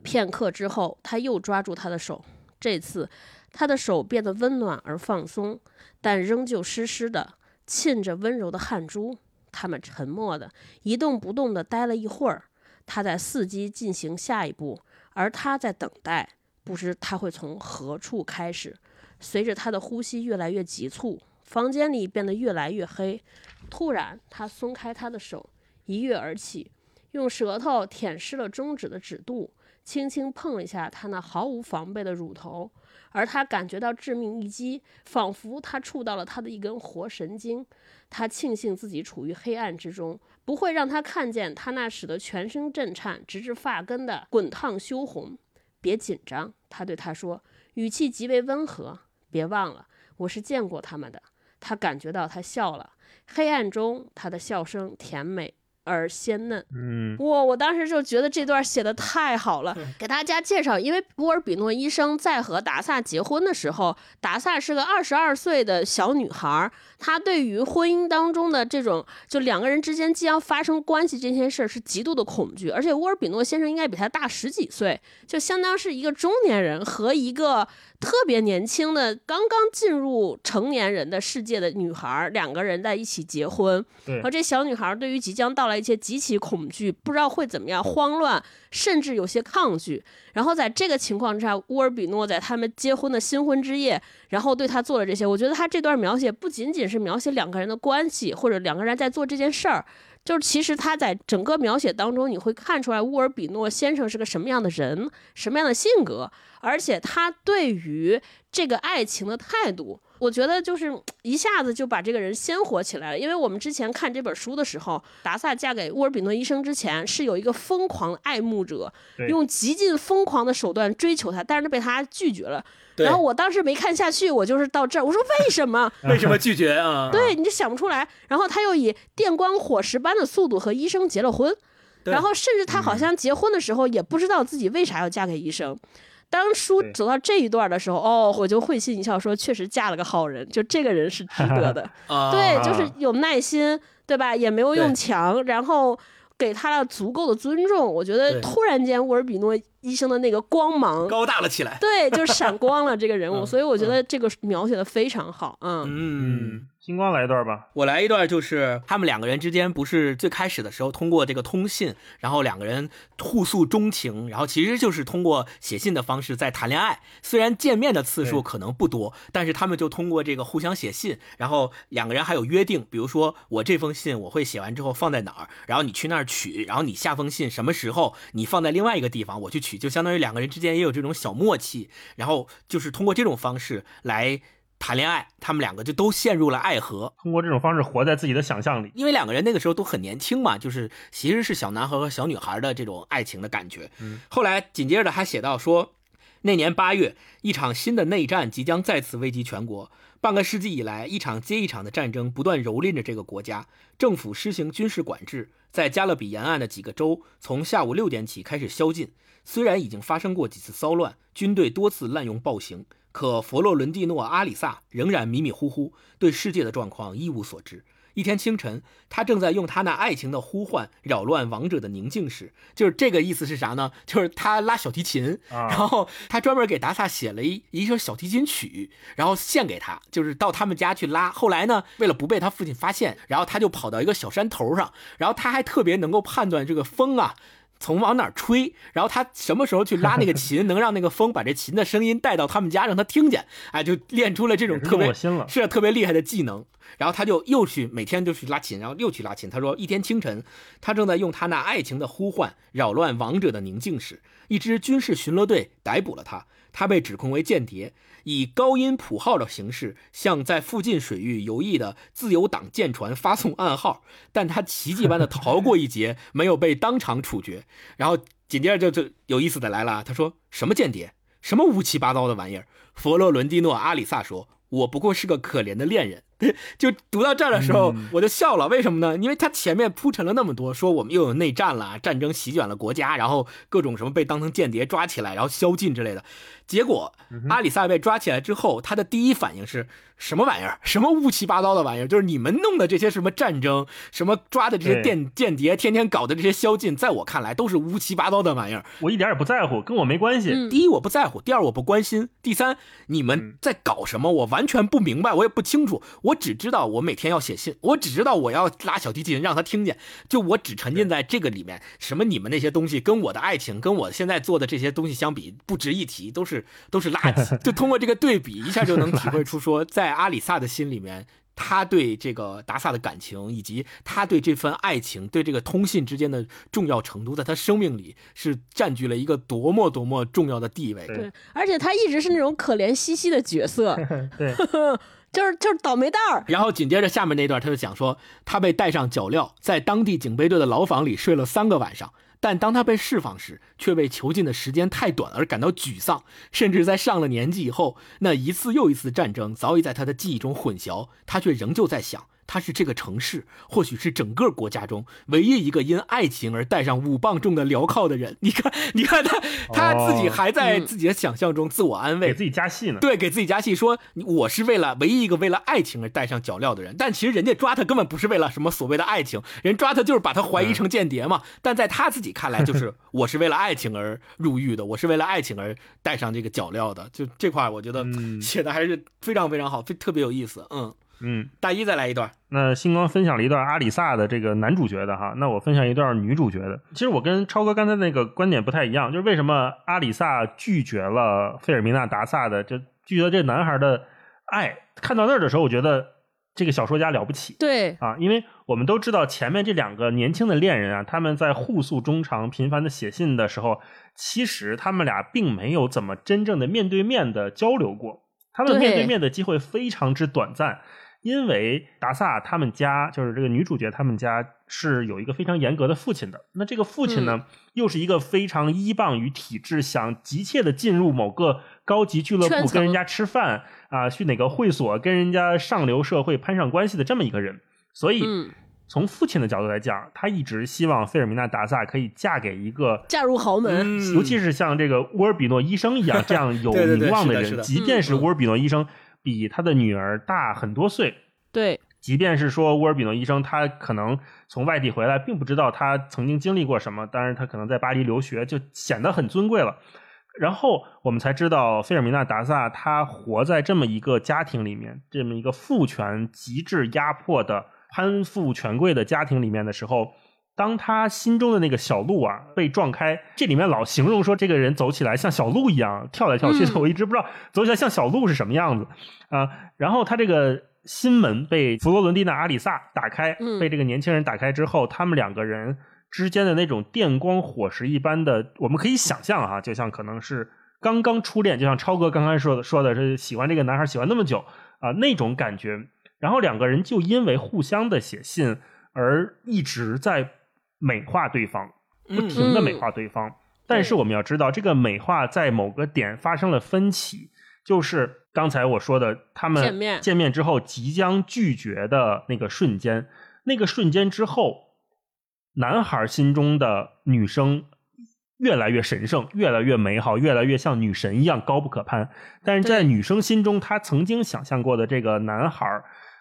片刻之后，他又抓住他的手，这次他的手变得温暖而放松，但仍旧湿湿的，沁着温柔的汗珠。他们沉默的一动不动地待了一会儿，他在伺机进行下一步，而他在等待，不知他会从何处开始。随着他的呼吸越来越急促，房间里变得越来越黑。突然，他松开他的手，一跃而起，用舌头舔湿了中指的指肚，轻轻碰了一下他那毫无防备的乳头，而他感觉到致命一击，仿佛他触到了他的一根活神经。他庆幸自己处于黑暗之中，不会让他看见他那使得全身震颤、直至发根的滚烫羞红。别紧张，他对他说，语气极为温和。别忘了，我是见过他们的。他感觉到他笑了，黑暗中他的笑声甜美而鲜嫩。嗯哇！我当时就觉得这段写的太好了，给大家介绍，因为波尔比诺医生在和达萨结婚的时候，达萨是个二十二岁的小女孩儿，她对于婚姻当中的这种就两个人之间即将发生关系这件事儿是极度的恐惧，而且沃尔比诺先生应该比她大十几岁，就相当是一个中年人和一个特别年轻的、刚刚进入成年人的世界的女孩，两个人在一起结婚，对然后这小女孩对于即将到来一切极其恐惧，不知道会怎么样，慌乱，甚至有些抗拒。然后在这个情况之下，乌尔比诺在他们结婚的新婚之夜，然后对他做了这些。我觉得他这段描写不仅仅是描写两个人的关系，或者两个人在做这件事儿。就是其实他在整个描写当中，你会看出来乌尔比诺先生是个什么样的人，什么样的性格，而且他对于这个爱情的态度，我觉得就是一下子就把这个人鲜活起来了。因为我们之前看这本书的时候，达萨嫁给乌尔比诺医生之前，是有一个疯狂的爱慕者，用极尽疯狂的手段追求他，但是被他拒绝了。对然后我当时没看下去，我就是到这儿，我说为什么？为什么拒绝啊？对，你就想不出来。然后他又以电光火石般的速度和医生结了婚，然后甚至他好像结婚的时候也不知道自己为啥要嫁给医生。当书走到这一段的时候，哦，我就会心一笑，说确实嫁了个好人，就这个人是值得的。啊，对，就是有耐心，对吧？也没有用强，然后给他了足够的尊重。我觉得突然间，沃尔比诺医生的那个光芒，高大了起来。对，就闪光了这个人物，嗯所以我觉得这个描写的非常好。啊，嗯。嗯，星光来一段吧。我来一段，就是他们两个人之间不是最开始的时候通过这个通信，然后两个人互诉衷情，然后其实就是通过写信的方式在谈恋爱。虽然见面的次数可能不多，但是他们就通过这个互相写信，然后两个人还有约定，比如说我这封信我会写完之后放在哪儿，然后你去那儿取，然后你下封信什么时候你放在另外一个地方我去取，就相当于两个人之间也有这种小默契，然后就是通过这种方式来。谈恋爱，他们两个就都陷入了爱河，通过这种方式活在自己的想象里。因为两个人那个时候都很年轻嘛，就是其实是小男孩和小女孩的这种爱情的感觉。嗯，后来紧接着还写到说，那年八月，一场新的内战即将再次危及全国。半个世纪以来，一场接一场的战争不断蹂躏着这个国家，政府施行军事管制，在加勒比沿岸的几个州，从下午六点起开始宵禁。虽然已经发生过几次骚乱，军队多次滥用暴行，可佛洛伦蒂诺·阿里萨仍然迷迷糊糊，对世界的状况一无所知。一天清晨，他正在用他那爱情的呼唤扰乱王者的宁静时，就是这个意思是啥呢？就是他拉小提琴，啊然后他专门给达萨写了一一首小提琴曲，然后献给他，就是到他们家去拉。后来呢，为了不被他父亲发现，然后他就跑到一个小山头上，然后他还特别能够判断这个风啊。从往哪儿吹，然后他什么时候去拉那个 琴，能让那个风把这琴的声音带到他们家，让他听见，哎，就练出了这种特别用了心了是特别厉害的技能。然后他就又去每天就去拉琴，然后又去拉琴。他说，一天清晨，他正在用他那爱情的呼唤扰乱王者的宁静时，一支军事巡逻队逮捕了他。他被指控为间谍，以高音谱号的形式向在附近水域游弋的自由党舰船发送暗号，但他奇迹般的逃过一劫，没有被当场处决。然后紧接着就就有意思的来了，他说什么间谍，什么乌七八糟的玩意儿？佛罗伦蒂诺·阿里萨说：“我不过是个可怜的恋人。” 就读到这儿的时候，我就笑了。为什么呢？因为他前面铺陈了那么多，说我们又有内战了，战争席卷了国家，然后各种什么被当成间谍抓起来，然后宵禁之类的。结果阿里萨被抓起来之后，他的第一反应是什么玩意儿？什么乌七八糟的玩意儿？就是你们弄的这些什么战争，什么抓的这些对间间谍，天天搞的这些宵禁，在我看来都是乌七八糟的玩意儿。我一点也不在乎，跟我没关系。嗯第一我不在乎，第二我不关心，第三你们在搞什么，我完全不明白，我也不清楚，我只知道我每天要写信，我只知道我要拉小提琴让他听见，就我只沉浸在这个里面，什么你们那些东西跟我的爱情，跟我现在做的这些东西相比，不值一提，都是都是垃圾。就通过这个对比，一下就能体会 出说，在阿里萨的心里面。他对这个达萨的感情，以及他对这份爱情、对这个通信之间的重要程度，在他生命里是占据了一个多么多么重要的地位。对对，而且他一直是那种可怜兮兮的角色，对，就是就是倒霉蛋儿。然后紧接着下面那段，他就讲说，他被带上脚镣，在当地警备队的牢房里睡了三个晚上。但当他被释放时，却被囚禁的时间太短而感到沮丧，甚至在上了年纪以后，那一次又一次战争早已在他的记忆中混淆，他却仍旧在想，他是这个城市，或许是整个国家中唯一一个因爱情而戴上五磅重的镣铐的人。你看，你看他他自己还在自己的想象中自我安慰，给自己加戏呢。对，给自己加戏，说我是为了唯一一个为了爱情而戴上脚镣的人。但其实人家抓他根本不是为了什么所谓的爱情，人抓他就是把他怀疑成间谍嘛。但在他自己看来，就是我是为了爱情而入狱的，我是为了爱情而戴上这个脚镣的。就这块，我觉得写的还是非常非常好，非特别有意思。嗯。嗯，大一再来一段。那星光分享了一段阿里萨的这个男主角的哈，那我分享一段女主角的。其实我跟超哥刚才那个观点不太一样，就是为什么阿里萨拒绝了费尔明娜达萨的，就拒绝了这男孩的爱。看到那儿的时候，我觉得这个小说家了不起。对啊，因为我们都知道前面这两个年轻的恋人啊，他们在互诉衷肠、频繁的写信的时候，其实他们俩并没有怎么真正的面对面的交流过，他们面对面的机会非常之短暂。因为达萨他们家就是这个女主角，他们家是有一个非常严格的父亲的。那这个父亲呢，又是一个非常依傍于体制，想急切的进入某个高级俱乐部跟人家吃饭啊，去哪个会所跟人家上流社会攀上关系的这么一个人。所以，从父亲的角度来讲，他一直希望费尔米娜达萨可以嫁给一个嫁入豪门，尤其是像这个乌尔比诺医生一样这样 有名望的人，即便是乌尔比诺医生。比他的女儿大很多岁，对。即便是说乌尔比诺医生，他可能从外地回来，并不知道他曾经经历过什么，当然他可能在巴黎留学，就显得很尊贵了。然后我们才知道，费尔米娜达萨他活在这么一个家庭里面，这么一个父权极致压迫的攀附权贵的家庭里面的时候。当他心中的那个小鹿啊被撞开，这里面老形容说这个人走起来像小鹿一样跳来跳去的，我一直不知道走起来像小鹿是什么样子啊。然后他这个心门被佛罗伦蒂娜阿里萨打开，被这个年轻人打开之后，他们两个人之间的那种电光火石一般的，我们可以想象啊，就像可能是刚刚初恋，就像超哥刚刚说的，说的是喜欢这个男孩喜欢那么久啊那种感觉。然后两个人就因为互相的写信而一直在。美化对方，不停的美化对方，但是我们要知道，这个美化在某个点发生了分歧，就是刚才我说的，他们见面。见面之后即将拒绝的那个瞬间，那个瞬间之后，男孩心中的女生越来越神圣，越来越美好，越来越像女神一样高不可攀，但是在女生心中，她曾经想象过的这个男孩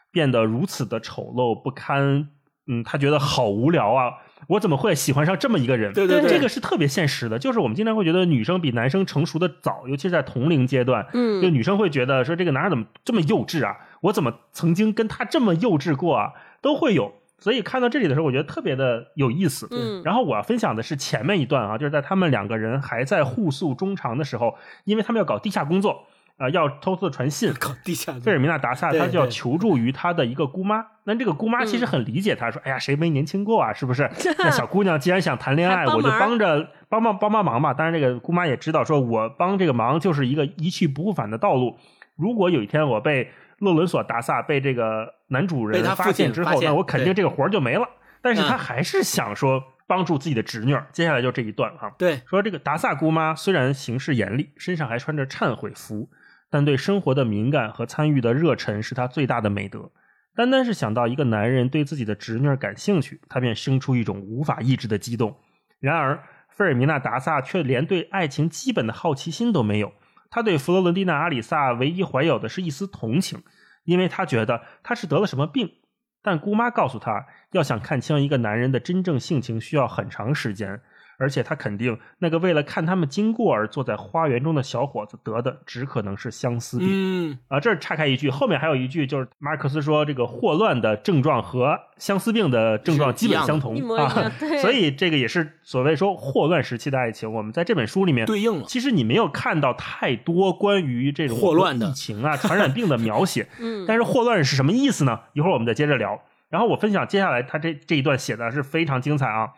变得如此的丑陋不堪，嗯，她觉得好无聊啊。我怎么会喜欢上这么一个人？对对对，这个是特别现实的。就是我们经常会觉得女生比男生成熟的早，尤其是在同龄阶段。嗯，就女生会觉得说这个男人怎么这么幼稚啊？我怎么曾经跟他这么幼稚过啊？都会有。所以看到这里的时候，我觉得特别的有意思。嗯，然后我要分享的是前面一段啊，就是在他们两个人还在互诉衷肠的时候，因为他们要搞地下工作。啊，要偷偷的传信，搞地下。费尔米娜达萨他就要求助于他的一个姑妈。那这个姑妈其实很理解他，说：“哎呀，谁没年轻过啊？是不是？那小姑娘既然想谈恋爱，我就帮着帮帮帮帮忙吧。当然，这个姑妈也知道，说我帮这个忙就是一个一去不复返的道路。如果有一天我被洛伦索达萨被这个男主人发现之后，那我肯定这个活就没了。但是他还是想说帮助自己的侄女。接下来就这一段哈，对，说这个达萨姑妈虽然行事严厉，身上还穿着忏悔服。但对生活的敏感和参与的热忱是他最大的美德。单单是想到一个男人对自己的侄女感兴趣，他便生出一种无法抑制的激动。然而，费尔米娜·达萨却连对爱情基本的好奇心都没有。他对弗罗伦蒂娜·阿里萨唯一怀有的是一丝同情，因为他觉得他是得了什么病。但姑妈告诉他，要想看清一个男人的真正性情，需要很长时间。而且他肯定，那个为了看他们经过而坐在花园中的小伙子得的只可能是相思病。嗯啊，这儿岔开一句，后面还有一句，就是马尔克斯说，这个霍乱的症状和相思病的症状基本相同啊。所以这个也是所谓说霍乱时期的爱情。我们在这本书里面对应了。其实你没有看到太多关于这种霍乱的疫情啊、传染病的描写。嗯，但是霍乱是什么意思呢？一会儿我们再接着聊。然后我分享接下来他这这一段写的是非常精彩啊。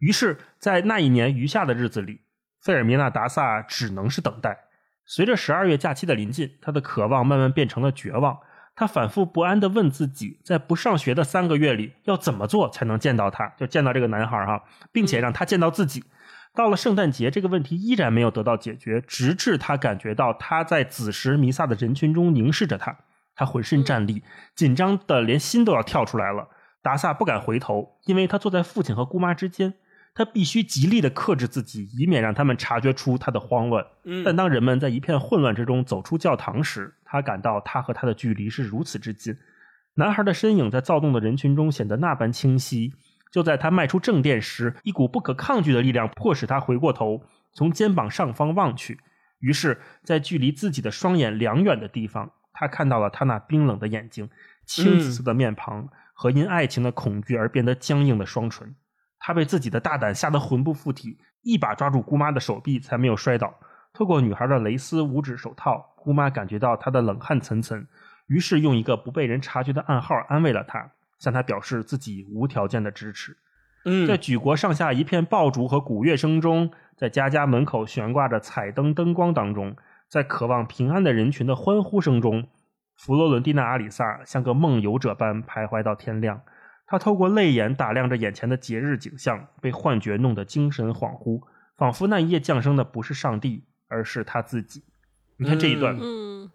于是，在那一年余下的日子里，费尔米娜·达萨只能是等待。随着十二月假期的临近，他的渴望慢慢变成了绝望。他反复不安地问自己，在不上学的三个月里，要怎么做才能见到他，就见到这个男孩哈，并且让他见到自己。到了圣诞节，这个问题依然没有得到解决，直至他感觉到他在子时弥撒的人群中凝视着他。他浑身战栗，紧张的连心都要跳出来了。达萨不敢回头，因为他坐在父亲和姑妈之间，他必须极力的克制自己，以免让他们察觉出他的慌乱。嗯但当人们在一片混乱之中走出教堂时，他感到他和他的距离是如此之近。男孩的身影在躁动的人群中显得那般清晰。就在他迈出正殿时，一股不可抗拒的力量迫使他回过头，从肩膀上方望去。于是，在距离自己的双眼两远的地方，他看到了他那冰冷的眼睛、青紫色的面庞和因爱情的恐惧而变得僵硬的双唇。他被自己的大胆吓得魂不附体，一把抓住姑妈的手臂，才没有摔倒。透过女孩的蕾丝五指手套，姑妈感觉到她的冷汗涔涔，于是用一个不被人察觉的暗号安慰了她，向她表示自己无条件的支持。嗯在举国上下一片爆竹和鼓乐声中，在家家门口悬挂着彩灯灯光当中，在渴望平安的人群的欢呼声中，佛罗伦蒂娜·阿里萨像个梦游者般徘徊到天亮。他透过泪眼打量着眼前的节日景象，被幻觉弄得精神恍惚，仿佛那一夜降生的不是上帝，而是他自己。你看这一段，嗯。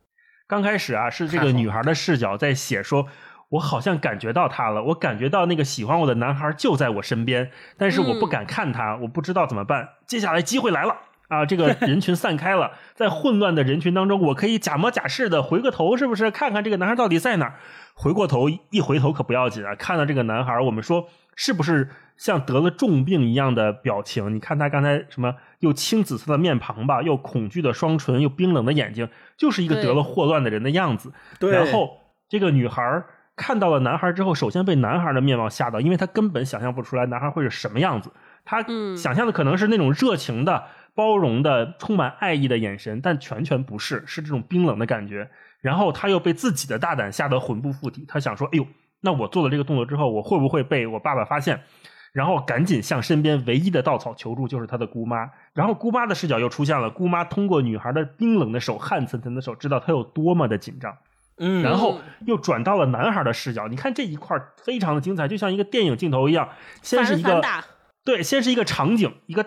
刚开始啊，是这个女孩的视角在写说，我好像感觉到他了，我感觉到那个喜欢我的男孩就在我身边，但是我不敢看他，我不知道怎么办。接下来机会来了啊！这个人群散开了，在混乱的人群当中，我可以假模假式的回个头，是不是看看这个男孩到底在哪儿？回过头一回头可不要紧啊，看到这个男孩，我们说是不是像得了重病一样的表情？你看他刚才什么，又青紫色的面庞吧，又恐惧的双唇，又冰冷的眼睛，就是一个得了霍乱的人的样子。对然后这个女孩看到了男孩之后，首先被男孩的面貌吓到，因为她根本想象不出来男孩会是什么样子。她嗯想象的可能是那种热情的、包容的、充满爱意的眼神，但全全不是，是这种冰冷的感觉。然后他又被自己的大胆吓得魂不附体，他想说：“哎呦，那我做了这个动作之后，我会不会被我爸爸发现？”然后赶紧向身边唯一的稻草求助，就是他的姑妈。然后姑妈的视角又出现了，姑妈通过女孩的冰冷的手、汗涔涔的手，知道她有多么的紧张。嗯，然后又转到了男孩的视角，你看这一块非常的精彩，就像一个电影镜头一样。先是一个对，先是一个场景，一个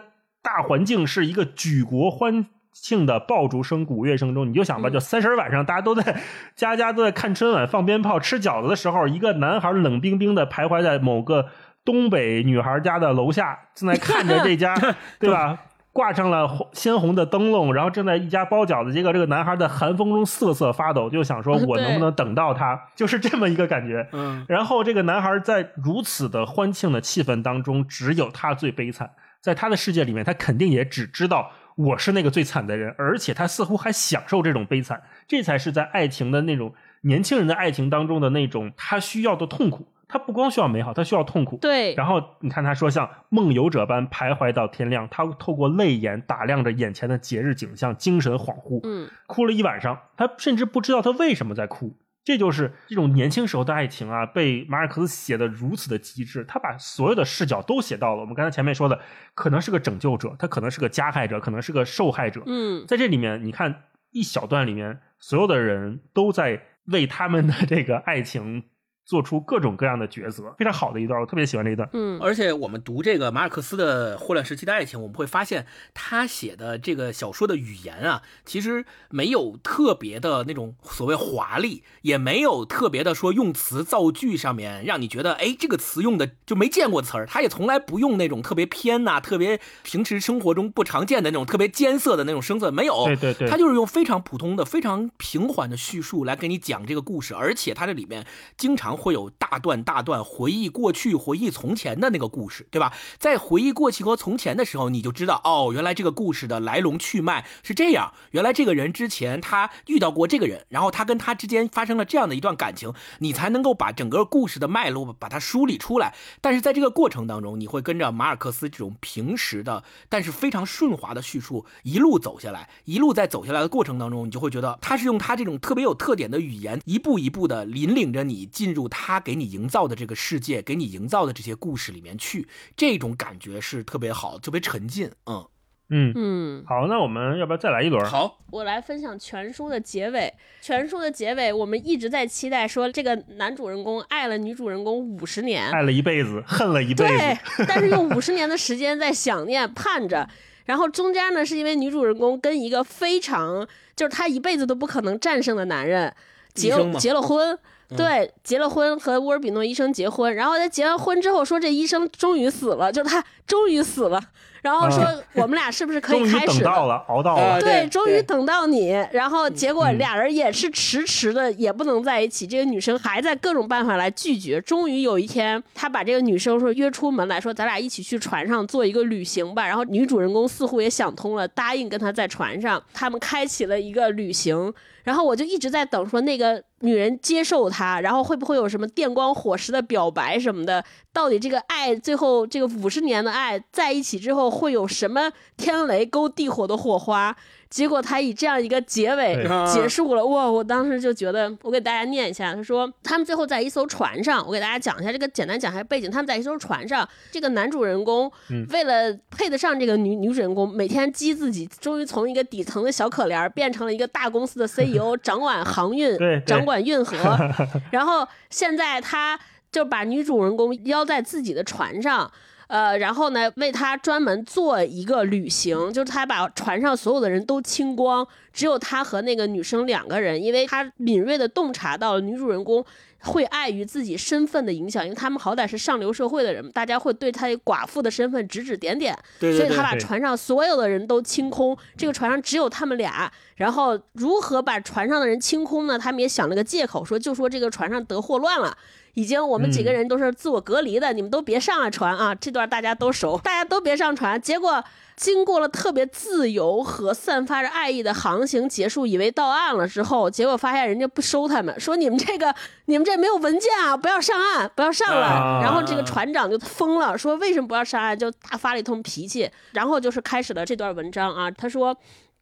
大环境是一个举国欢庆的爆竹声、鼓乐声中，你就想吧，嗯就三十晚上，大家都在家家都在看春晚、放鞭炮、吃饺子的时候，一个男孩冷冰冰的徘徊在某个东北女孩家的楼下，正在看着这家，对吧？挂上了红鲜红的灯笼，然后正在一家包饺子。结果这个男孩在寒风中瑟瑟发抖，就想说：“我能不能等到他？”就是这么一个感觉。嗯然后这个男孩在如此的欢庆的气氛当中，只有他最悲惨。在他的世界里面，他肯定也只知道我是那个最惨的人，而且他似乎还享受这种悲惨。这才是在爱情的那种年轻人的爱情当中的那种他需要的痛苦。他不光需要美好，他需要痛苦。对，然后你看他说像梦游者般徘徊到天亮，他透过泪眼打量着眼前的节日景象，精神恍惚。嗯，哭了一晚上，他甚至不知道他为什么在哭。这就是这种年轻时候的爱情啊，被马尔克斯写的如此的极致，他把所有的视角都写到了。我们刚才前面说的，可能是个拯救者，他可能是个加害者，可能是个受害者。嗯，在这里面，你看一小段里面，所有的人都在为他们的这个爱情做出各种各样的抉择，非常好的一段，我特别喜欢这一段。嗯，而且我们读这个马尔克斯的《霍乱时期的爱情》，我们会发现他写的这个小说的语言啊，其实没有特别的那种所谓华丽，也没有特别的说用词造句上面让你觉得，哎，这个词用的就没见过词儿。他也从来不用那种特别偏呐、特别平时生活中不常见的那种特别艰涩的那种声色，没有。对对对他就是用非常普通的、非常平缓的叙述来给你讲这个故事，而且他这里面经常会有大段大段回忆过去、回忆从前的那个故事，对吧？在回忆过去和从前的时候，你就知道哦，原来这个故事的来龙去脉是这样。原来这个人之前他遇到过这个人，然后他跟他之间发生了这样的一段感情，你才能够把整个故事的脉络把它梳理出来。但是在这个过程当中，你会跟着马尔克斯这种平时的，但是非常顺滑的叙述一路走下来，一路在走下来的过程当中，你就会觉得他是用他这种特别有特点的语言，一步一步的引领着你进入他给你营造的这个世界，给你营造的这些故事里面去，这种感觉是特别好，特别沉浸。嗯，嗯，嗯，好，那我们要不要再来一轮？好，我来分享全书的结尾。全书的结尾，我们一直在期待说，这个男主人公爱了女主人公五十年，爱了一辈子，恨了一辈子对。但是用五十年的时间在想念、盼着。然后中间呢，是因为女主人公跟一个非常就是她一辈子都不可能战胜的男人，结结了婚。对，结了婚和乌尔比诺医生结婚，然后他结完婚之后说这医生终于死了，就是他终于死了，然后说啊我们俩是不是可以开始等到了，熬到了啊。对，终于等到你，然后结果嗯俩人也是迟迟的，也不能在一起。这个女生还在各种办法来拒绝。终于有一天，他把这个女生说约出门来说，咱俩一起去船上做一个旅行吧。然后女主人公似乎也想通了，答应跟他在船上，他们开启了一个旅行。然后我就一直在等，说那个女人接受他，然后会不会有什么电光火石的表白什么的？到底这个爱最后这个五十年的爱在一起之后会有什么天雷勾地火的火花？结果他以这样一个结尾结束了，哇！我当时就觉得，我给大家念一下，他说他们最后在一艘船上，我给大家讲一下这个简单讲一下背景，他们在一艘船上，这个男主人公为了配得上这个女女主人公，每天激自己，终于从一个底层的小可怜儿变成了一个大公司的 CEO，掌管航运掌管运河，然后现在他就把女主人公邀在自己的船上。呃，然后呢，为他专门做一个旅行，就是他把船上所有的人都清光，只有他和那个女生两个人，因为他敏锐的洞察到了女主人公会碍于自己身份的影响，因为他们好歹是上流社会的人，大家会对他寡妇的身份指指点点，对对对所以他把船上所有的人都清空，这个船上只有他们俩。然后如何把船上的人清空呢？他们也想了个借口，说就说这个船上得霍乱了。已经，我们几个人都是自我隔离的，你们都别上了船啊！这段大家都熟，大家都别上船。结果经过了特别自由和散发着爱意的航行结束，以为到岸了之后，结果发现人家不收他们，说你们这个你们这没有文件啊，不要上岸，不要上来。啊然后这个船长就疯了，说为什么不要上岸？就大发了一通脾气。然后就是开始了这段文章啊，他说。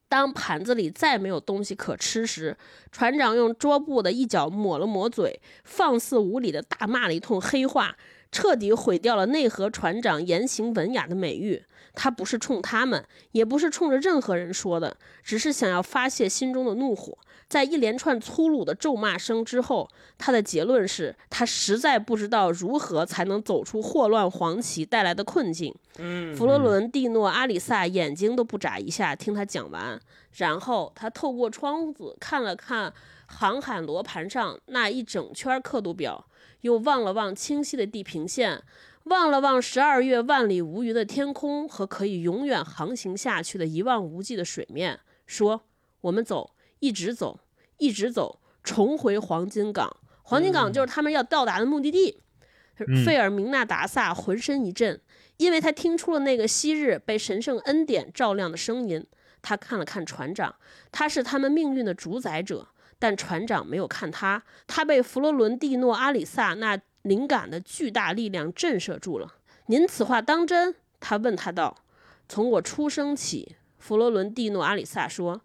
当盘子里再没有东西可吃时，船长用桌布的一角抹了抹嘴，放肆无礼的大骂了一通黑话，彻底毁掉了内河船长言行文雅的美誉。他不是冲他们，也不是冲着任何人说的，只是想要发泄心中的怒火。在一连串粗鲁的咒骂声之后，他的结论是他实在不知道如何才能走出霍乱黄旗带来的困境。嗯，弗罗伦蒂诺·阿里萨眼睛都不眨一下，听他讲完，然后他透过窗子看了看航海罗盘上那一整圈刻度表，又望了望清晰的地平线，望了望十二月万里无云的天空和可以永远航行下去的一望无际的水面，说：“我们走，一直走，一直走，重回黄金港。黄金港就是他们要到达的目的地。”费尔明纳达萨浑身一震，因为他听出了那个昔日被神圣恩典照亮的声音。他看了看船长，他是他们命运的主宰者，但船长没有看他。他被弗罗伦蒂诺·阿里萨那灵感的巨大力量震慑住了。您此话当真？他问他道。从我出生起，弗罗伦蒂诺·阿里萨说，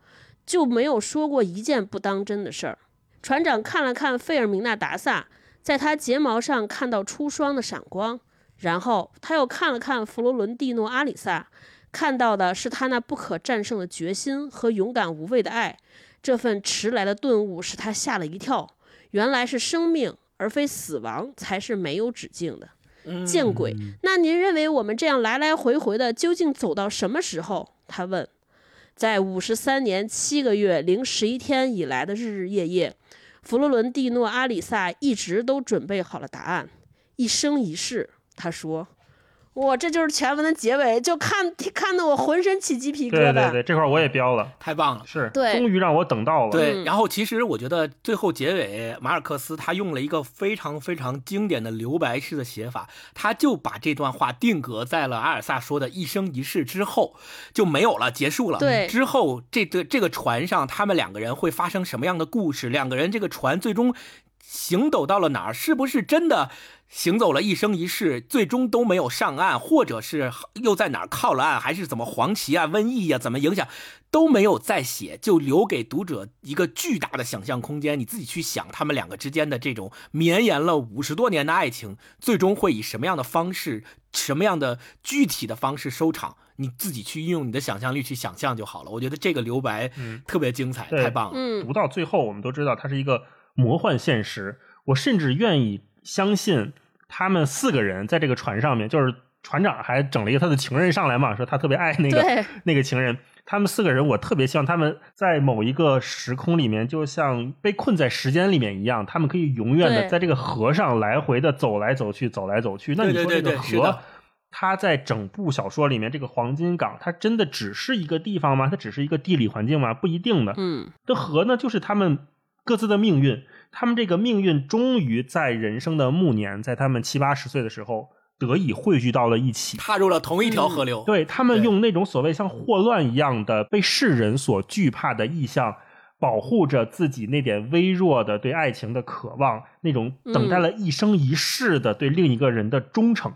就没有说过一件不当真的事儿。船长看了看费尔明纳达萨，在他睫毛上看到出霜的闪光，然后他又看了看弗罗伦蒂诺·阿里萨，看到的是他那不可战胜的决心和勇敢无畏的爱。这份迟来的顿悟使他吓了一跳，原来是生命而非死亡才是没有止境的。见鬼！那您认为我们这样来来回回的，究竟走到什么时候？他问。在五十三年七个月零十一天以来的日日夜夜，弗罗伦蒂诺·阿里萨一直都准备好了答案。一生一世，他说：“哇，这就是全文的结尾，就看 看得我浑身起鸡皮疙瘩。对对对，这块我也标了，太棒了。是，对终于让我等到了。对，嗯然后其实我觉得最后结尾，马尔克斯他用了一个非常非常经典的留白式的写法，他就把这段话定格在了阿尔萨说的一生一世之后，就没有了，结束了。对之后这个这个船上他们两个人会发生什么样的故事？两个人这个船最终行走到了哪儿？是不是真的行走了一生一世，最终都没有上岸，或者是又在哪儿靠了岸，还是怎么黄旗啊、瘟疫呀、怎么影响？都没有再写，就留给读者一个巨大的想象空间。你自己去想，他们两个之间的这种绵延了五十多年的爱情，最终会以什么样的方式、什么样的具体的方式收场？你自己去运用你的想象力去想象就好了。我觉得这个留白嗯特别精彩，对太棒了。嗯读到最后，我们都知道它是一个魔幻现实。我甚至愿意相信，他们四个人在这个船上面，就是船长还整了一个他的情人上来嘛，说他特别爱那个那个情人。他们四个人，我特别希望他们在某一个时空里面，就像被困在时间里面一样，他们可以永远的在这个河上来回的走来走去，走来走去。那你说这个河它在整部小说里面，这个黄金港，它真的只是一个地方吗？它只是一个地理环境吗？不一定的。嗯，这河呢，就是他们各自的命运。他们这个命运终于在人生的暮年，在他们七八十岁的时候，得以汇聚到了一起。踏入了同一条河流。对他们用那种所谓像霍乱一样的被世人所惧怕的意象，保护着自己那点微弱的对爱情的渴望，那种等待了一生一世的对另一个人的忠诚。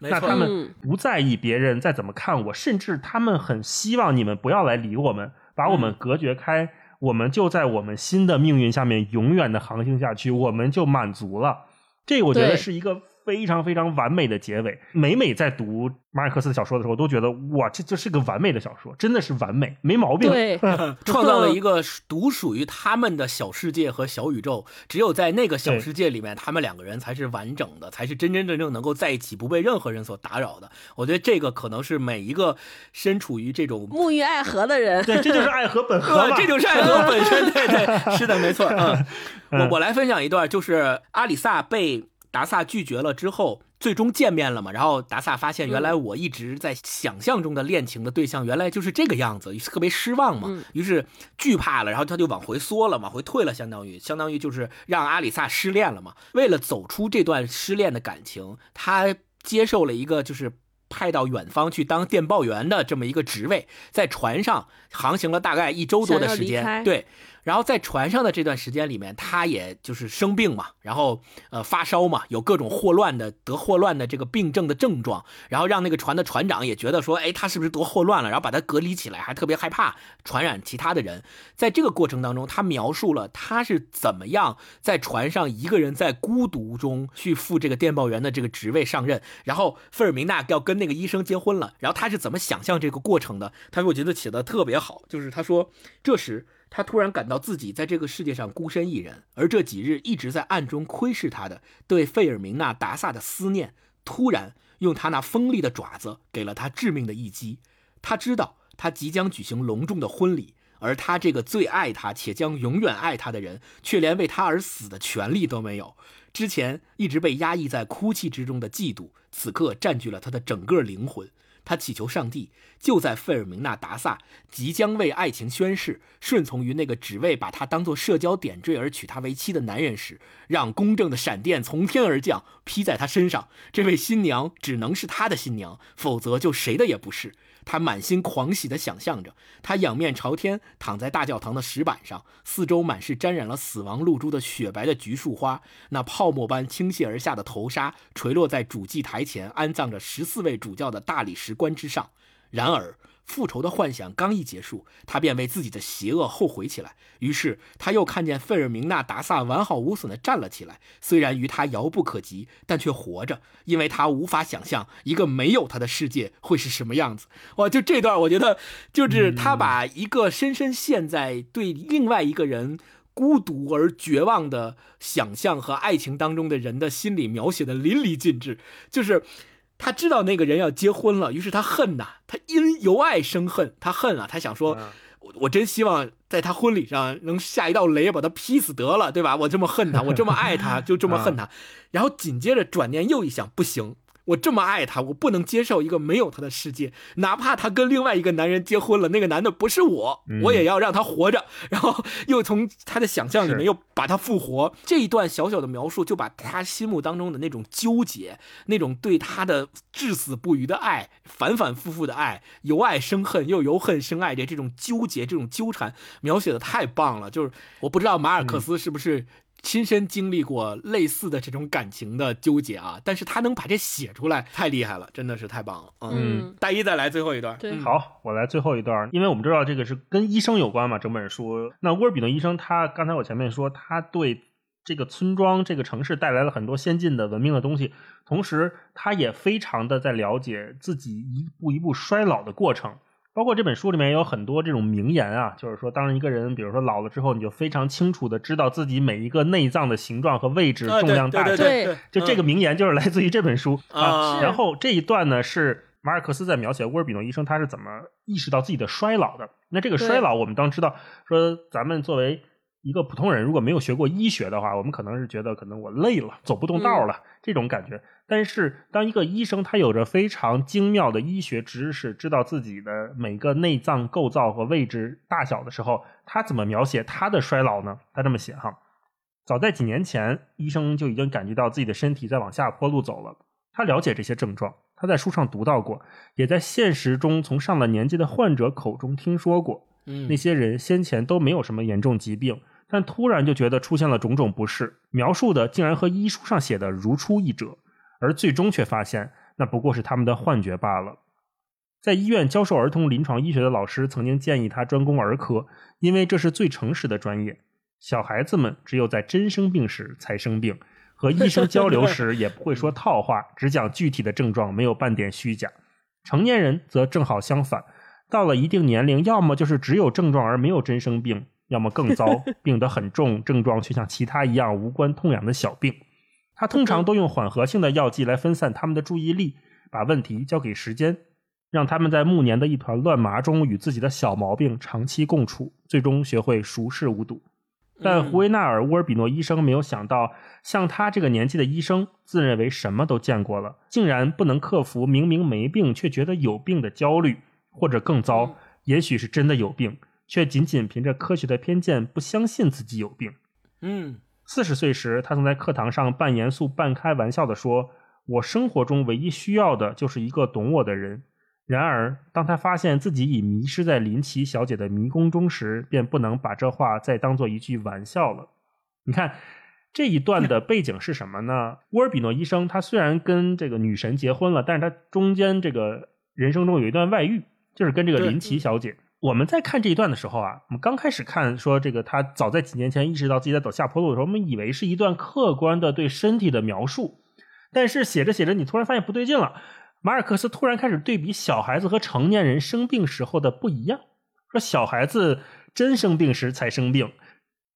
那他们嗯不在意别人再怎么看我，甚至他们很希望你们不要来理我们，把我们嗯隔绝开，我们就在我们新的命运下面永远的航行下去，我们就满足了。这我觉得是一个非常非常完美的结尾。每每在读马尔克斯的小说的时候，都觉得哇，这这是个完美的小说，真的是完美，没毛病。对，创造了一个独属于他们的小世界和小宇宙。只有在那个小世界里面，他们两个人才是完整的，才是真真正正能够在一起，不被任何人所打扰的。我觉得这个可能是每一个身处于这种。沐浴爱河的人，对，这就是爱河本河。这就是爱河本身，对对，是的，没错。嗯，我嗯我来分享一段，就是阿里萨被达萨拒绝了之后，最终见面了嘛。然后达萨发现，原来我一直在想象中的恋情的对象，原来就是这个样子，特别失望嘛嗯。于是惧怕了，然后他就往回缩了，往回退了，相当于相当于就是让阿里萨失恋了嘛。为了走出这段失恋的感情，他接受了一个就是。派到远方去当电报员的这么一个职位，在船上航行了大概一周多的时间，对，然后在船上的这段时间里面，他也就是生病嘛，然后呃发烧嘛，有各种霍乱的得霍乱的这个病症的症状，然后让那个船的船长也觉得说，哎，他是不是得霍乱了？然后把他隔离起来，还特别害怕传染其他的人。在这个过程当中，他描述了他是怎么样在船上一个人在孤独中去赴这个电报员的这个职位上任，然后费尔明娜要跟那个医生结婚了，然后他是怎么想象这个过程的？他说我觉得写的特别好，就是他说这时。他突然感到自己在这个世界上孤身一人，而这几日一直在暗中窥视他的对费尔明娜·达萨的思念，突然用他那锋利的爪子给了他致命的一击。他知道他即将举行隆重的婚礼，而他这个最爱他且将永远爱他的人，却连为他而死的权利都没有。之前一直被压抑在哭泣之中的嫉妒，此刻占据了他的整个灵魂。他祈求上帝，就在费尔明娜·达萨即将为爱情宣誓、顺从于那个只为把她当作社交点缀而娶她为妻的男人时，让公正的闪电从天而降，劈在他身上。这位新娘只能是他的新娘，否则就谁的也不是。他满心狂喜地想象着，他仰面朝天躺在大教堂的石板上，四周满是沾染了死亡露珠的雪白的橘树花，那泡沫般倾泻而下的头纱垂落在主祭台前安葬着十四位主教的大理石棺之上。然而，复仇的幻想刚一结束，他便为自己的邪恶后悔起来。于是，他又看见费尔明娜·达萨完好无损地站了起来，虽然与他遥不可及，但却活着，因为他无法想象一个没有他的世界会是什么样子。哇，就这段，我觉得就是他把一个深深陷在对另外一个人。孤独而绝望的想象和爱情当中的人的心理描写的淋漓尽致，就是他知道那个人要结婚了，于是他恨呐，他因由爱生恨，他恨啊，他想说，嗯我我真希望在他婚礼上能下一道雷，把他劈死得了，对吧？我这么恨他，我这么爱他，就这么恨他。然后紧接着转念又一想，不行。我这么爱他，我不能接受一个没有他的世界，哪怕他跟另外一个男人结婚了，那个男的不是我，嗯我也要让他活着。然后又从他的想象里面又把他复活。这一段小小的描述，就把他心目当中的那种纠结，那种对他的至死不渝的爱，反反复复的爱，由爱生恨，又由恨生爱的这种纠结、这种纠缠，描写的太棒了。就是我不知道马尔克斯是不是。亲身经历过类似的这种感情的纠结啊，但是他能把这写出来，太厉害了，真的是太棒了。嗯，嗯，大一再来最后一段。对嗯好，我来最后一段，因为我们知道这个是跟医生有关嘛，整本书。那沃尔比诺医生，他刚才我前面说，他对这个村庄、这个城市带来了很多先进的文明的东西，同时他也非常的在了解自己一步一步衰老的过程。包括这本书里面有很多这种名言啊，就是说，当一个人，比如说老了之后，你就非常清楚的知道自己每一个内脏的形状和位置、啊重量大小。就这个名言就是来自于这本书啊然后这一段呢是马尔克斯在描写沃尔比诺医生他是怎么意识到自己的衰老的。那这个衰老，我们当知道说，咱们作为一个普通人，如果没有学过医学的话，我们可能是觉得可能我累了，走不动道了、这种感觉。但是当一个医生他有着非常精妙的医学知识，知道自己的每个内脏构造和位置大小的时候，他怎么描写他的衰老呢？他这么写哈。早在几年前，医生就已经感觉到自己的身体在往下坡路走了。他了解这些症状，他在书上读到过，也在现实中从上了年纪的患者口中听说过。嗯那些人先前都没有什么严重疾病，但突然就觉得出现了种种不适，描述的竟然和医书上写的如出一辙，而最终却发现那不过是他们的幻觉罢了。在医院教授儿童临床医学的老师曾经建议他专攻儿科，因为这是最诚实的专业。小孩子们只有在真生病时才生病，和医生交流时也不会说套话，只讲具体的症状，没有半点虚假。成年人则正好相反，到了一定年龄，要么就是只有症状而没有真生病，要么更糟，病得很重，症状却像其他一样无关痛痒的小病。他通常都用缓和性的药剂来分散他们的注意力，把问题交给时间，让他们在暮年的一团乱麻中与自己的小毛病长期共处，最终学会熟视无睹。但胡维纳尔·乌尔比诺医生没有想到，像他这个年纪的医生，自认为什么都见过了，竟然不能克服明明没病却觉得有病的焦虑，或者更糟，也许是真的有病，却仅仅凭着科学的偏见不相信自己有病。嗯四十岁时，他曾在课堂上半严肃半开玩笑地说：“我生活中唯一需要的就是一个懂我的人。”然而，当他发现自己已迷失在林奇小姐的迷宫中时，便不能把这话再当做一句玩笑了。你看这一段的 背景是什么呢？沃尔比诺医生他虽然跟这个女神结婚了，但是他中间这个人生中有一段外遇，就是跟这个林奇小姐。我们在看这一段的时候啊，我们刚开始看说这个他早在几年前意识到自己在走下坡路的时候，我们以为是一段客观的对身体的描述，但是写着写着，你突然发现不对劲了。马尔克斯突然开始对比小孩子和成年人生病时候的不一样，说小孩子真生病时才生病，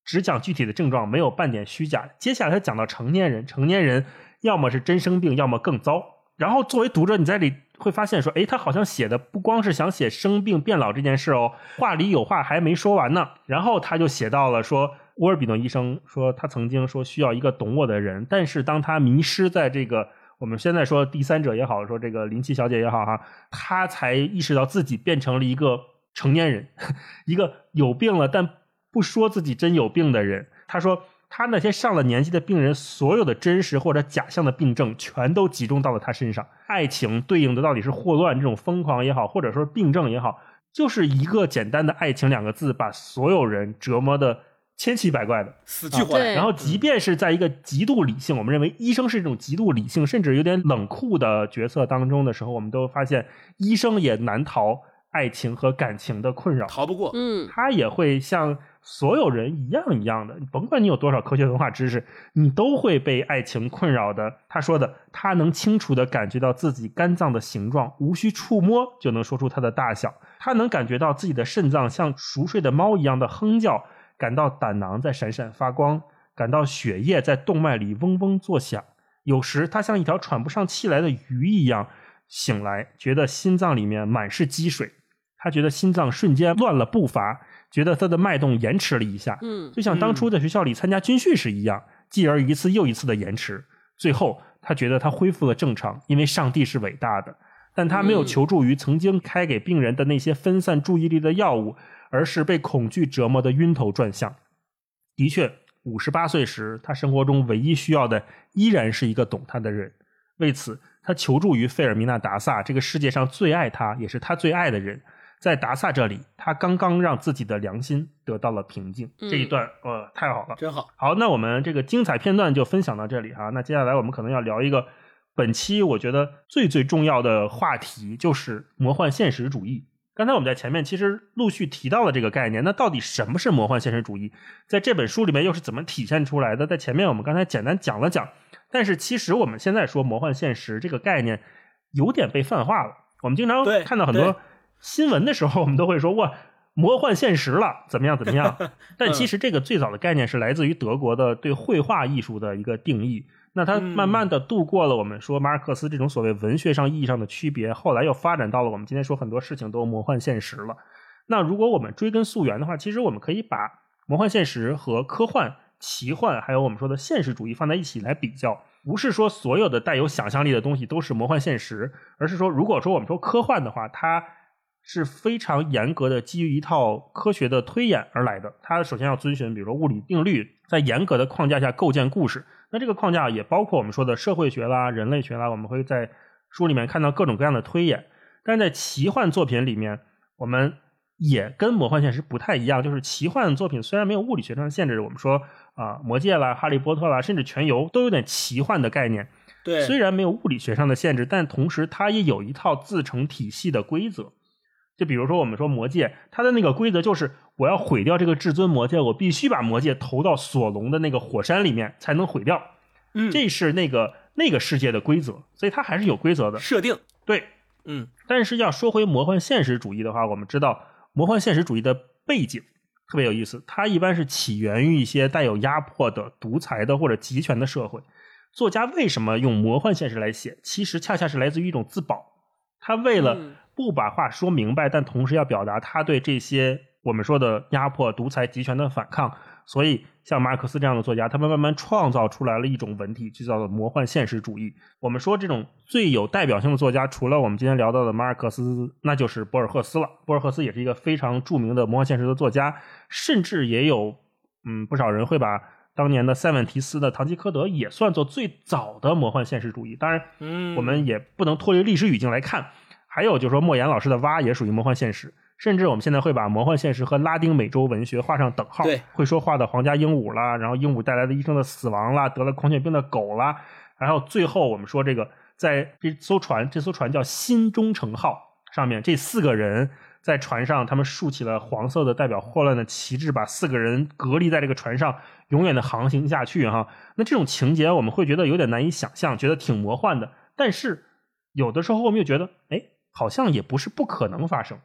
只讲具体的症状，没有半点虚假。接下来他讲到成年人，成年人要么是真生病，要么更糟。然后作为读者，你在里会发现说，诶，他好像写的不光是想写生病变老这件事哦，话里有话还没说完呢。然后他就写到了说，沃尔比诺医生说他曾经说需要一个懂我的人，但是当他迷失在这个我们现在说第三者也好，说这个林奇小姐也好哈，他才意识到自己变成了一个成年人，一个有病了但不说自己真有病的人。他说。他那些上了年纪的病人，所有的真实或者假象的病症，全都集中到了他身上。爱情对应的到底是霍乱这种疯狂也好，或者说病症也好，就是一个简单的爱情两个字，把所有人折磨的千奇百怪的。死去活来。然后，即便是在一个极度理性，我们认为医生是这种极度理性，甚至有点冷酷的角色当中的时候，我们都发现医生也难逃爱情和感情的困扰。逃不过。嗯，他也会像所有人一样一样的，你甭管你有多少科学文化知识，你都会被爱情困扰的。他说的，他能清楚的感觉到自己肝脏的形状，无需触摸就能说出它的大小。他能感觉到自己的肾脏像熟睡的猫一样的哼叫，感到胆囊在闪闪发光，感到血液在动脉里嗡嗡作响。有时他像一条喘不上气来的鱼一样醒来，觉得心脏里面满是积水。他觉得心脏瞬间乱了步伐，觉得他的脉动延迟了一下，嗯，就像当初在学校里参加军训时一样，继而一次又一次的延迟。最后，他觉得他恢复了正常，因为上帝是伟大的。但他没有嗯求助于曾经开给病人的那些分散注意力的药物，而是被恐惧折磨得晕头转向。的确，五十八岁时，他生活中唯一需要的依然是一个懂他的人。为此，他求助于费尔米娜·达萨，这个世界上最爱他，也是他最爱的人。在达萨这里，他刚刚让自己的良心得到了平静。嗯这一段，呃，太好了。真好。好，那我们这个精彩片段就分享到这里哈、那接下来我们可能要聊一个本期我觉得最最重要的话题，就是魔幻现实主义。刚才我们在前面其实陆续提到了这个概念，那到底什么是魔幻现实主义？在这本书里面又是怎么体现出来的？在前面我们刚才简单讲了讲，但是其实我们现在说魔幻现实这个概念有点被泛化了。我们经常看到很多新闻的时候，我们都会说哇，魔幻现实了，怎么样怎么样？但其实这个最早的概念是来自于德国的对绘画艺术的一个定义。那它慢慢的度过了我们说马尔克斯这种所谓文学上意义上的区别，后来又发展到了我们今天说很多事情都魔幻现实了。那如果我们追根溯源的话，其实我们可以把魔幻现实和科幻、奇幻，还有我们说的现实主义放在一起来比较。不是说所有的带有想象力的东西都是魔幻现实，而是说，如果说我们说科幻的话，它是非常严格的基于一套科学的推演而来的。它首先要遵循，比如说物理定律，在严格的框架下构建故事。那这个框架也包括我们说的社会学啦、人类学啦。我们会在书里面看到各种各样的推演。但是在奇幻作品里面，我们也跟魔幻现实不太一样。就是奇幻作品虽然没有物理学上的限制，我们说啊，魔戒啦、哈利波特啦，甚至全游都有点奇幻的概念。对，虽然没有物理学上的限制，但同时它也有一套自成体系的规则。就比如说我们说魔戒，它的那个规则就是我要毁掉这个至尊魔戒，我必须把魔戒投到索隆的那个火山里面才能毁掉。嗯，这是那个那个世界的规则，所以它还是有规则的设定。对，嗯，但是要说回魔幻现实主义的话，我们知道魔幻现实主义的背景特别有意思，它一般是起源于一些带有压迫的、独裁的或者集权的社会。作家为什么用魔幻现实来写？其实恰恰是来自于一种自保，他为了。不把话说明白，但同时要表达他对这些我们说的压迫、独裁、集权的反抗。所以，像马尔克斯这样的作家，他们慢慢创造出来了一种文体，就叫做魔幻现实主义。我们说这种最有代表性的作家，除了我们今天聊到的马尔克斯，那就是博尔赫斯了。博尔赫斯也是一个非常著名的魔幻现实的作家，甚至也有嗯不少人会把当年的塞万提斯的《堂吉诃德》也算作最早的魔幻现实主义。当然，嗯，我们也不能脱离历史语境来看。还有就是说，莫言老师的蛙也属于魔幻现实，甚至我们现在会把魔幻现实和拉丁美洲文学画上等号。对，会说话的皇家鹦鹉啦，然后鹦鹉带来的医生的死亡啦，得了狂犬病的狗啦，然后最后我们说这个，在这艘船，这艘船叫新忠诚号上面，这四个人在船上，他们竖起了黄色的代表霍乱的旗帜，把四个人隔离在这个船上，永远的航行下去哈。那这种情节我们会觉得有点难以想象，觉得挺魔幻的，但是有的时候我们又觉得，哎。好像也不是不可能发生，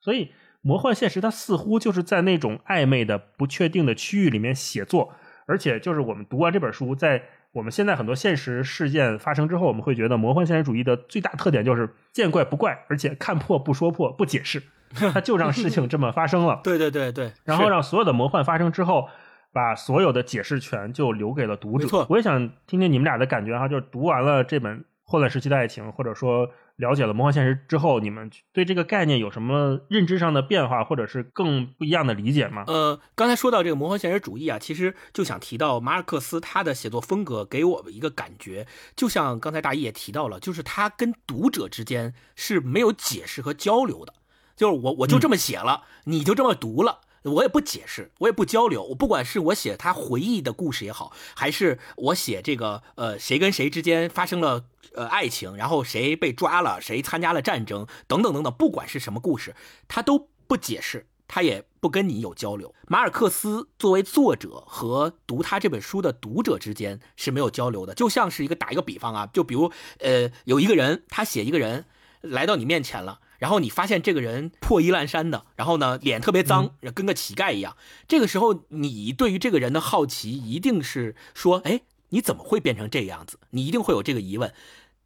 所以魔幻现实它似乎就是在那种暧昧的、不确定的区域里面写作，而且就是我们读完这本书，在我们现在很多现实事件发生之后，我们会觉得魔幻现实主义的最大特点就是见怪不怪，而且看破不说破，不解释，它就让事情这么发生了。对对对对，然后让所有的魔幻发生之后，把所有的解释权就留给了读者。我也想听听你们俩的感觉哈，就是读完了这本《混乱时期的爱情》，或者说。了解了魔幻现实之后，你们对这个概念有什么认知上的变化，或者是更不一样的理解吗？呃，刚才说到这个魔幻现实主义啊，其实就想提到马尔克斯他的写作风格给我们一个感觉，就像刚才大一也提到了，就是他跟读者之间是没有解释和交流的，就是我我就这么写了，你就这么读了。我也不解释，我也不交流。我不管是我写他回忆的故事也好，还是我写这个呃谁跟谁之间发生了呃爱情，然后谁被抓了，谁参加了战争等等等等，不管是什么故事，他都不解释，他也不跟你有交流。马尔克斯作为作者和读他这本书的读者之间是没有交流的，就像是一个打一个比方啊，就比如呃有一个人他写一个人来到你面前了。然后你发现这个人破衣烂衫的，然后呢脸特别脏，跟个乞丐一样。这个时候，你对于这个人的好奇一定是说：哎，你怎么会变成这个样子？你一定会有这个疑问。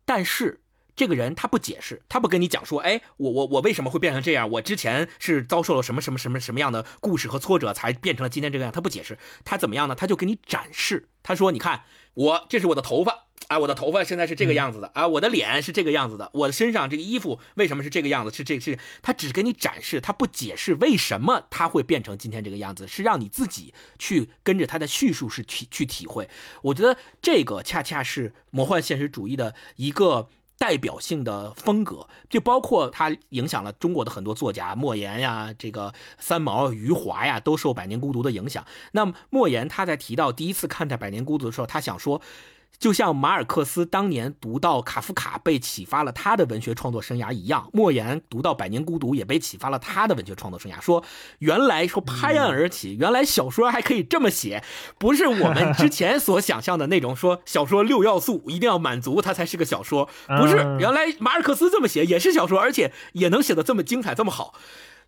但是这个人他不解释，他不跟你讲说：哎，我我我为什么会变成这样？我之前是遭受了什么什么什么什么样的故事和挫折，才变成了今天这个样？他不解释，他怎么样呢？他就给你展示。他说：你看，我这是我的头发。啊，我的头发现在是这个样子的啊，我的脸是这个样子的，我的身上这个衣服为什么是这个样子？是这个是他只给你展示，他不解释为什么他会变成今天这个样子，是让你自己去跟着他的叙述是体去体会。我觉得这个恰恰是魔幻现实主义的一个代表性的风格，就包括他影响了中国的很多作家，莫言呀，这个三毛、余华呀，都受《百年孤独》的影响。那么莫言他在提到第一次看待《百年孤独》的时候，他想说。就像马尔克斯当年读到卡夫卡被启发了他的文学创作生涯一样，莫言读到《百年孤独》也被启发了他的文学创作生涯。说原来说拍案而起，原来小说还可以这么写，不是我们之 前所想象的那种说小说六要素一定要满足它才是个小说，不是，原来马尔克斯这么写也是小说，而且也能写得这么精彩这么好。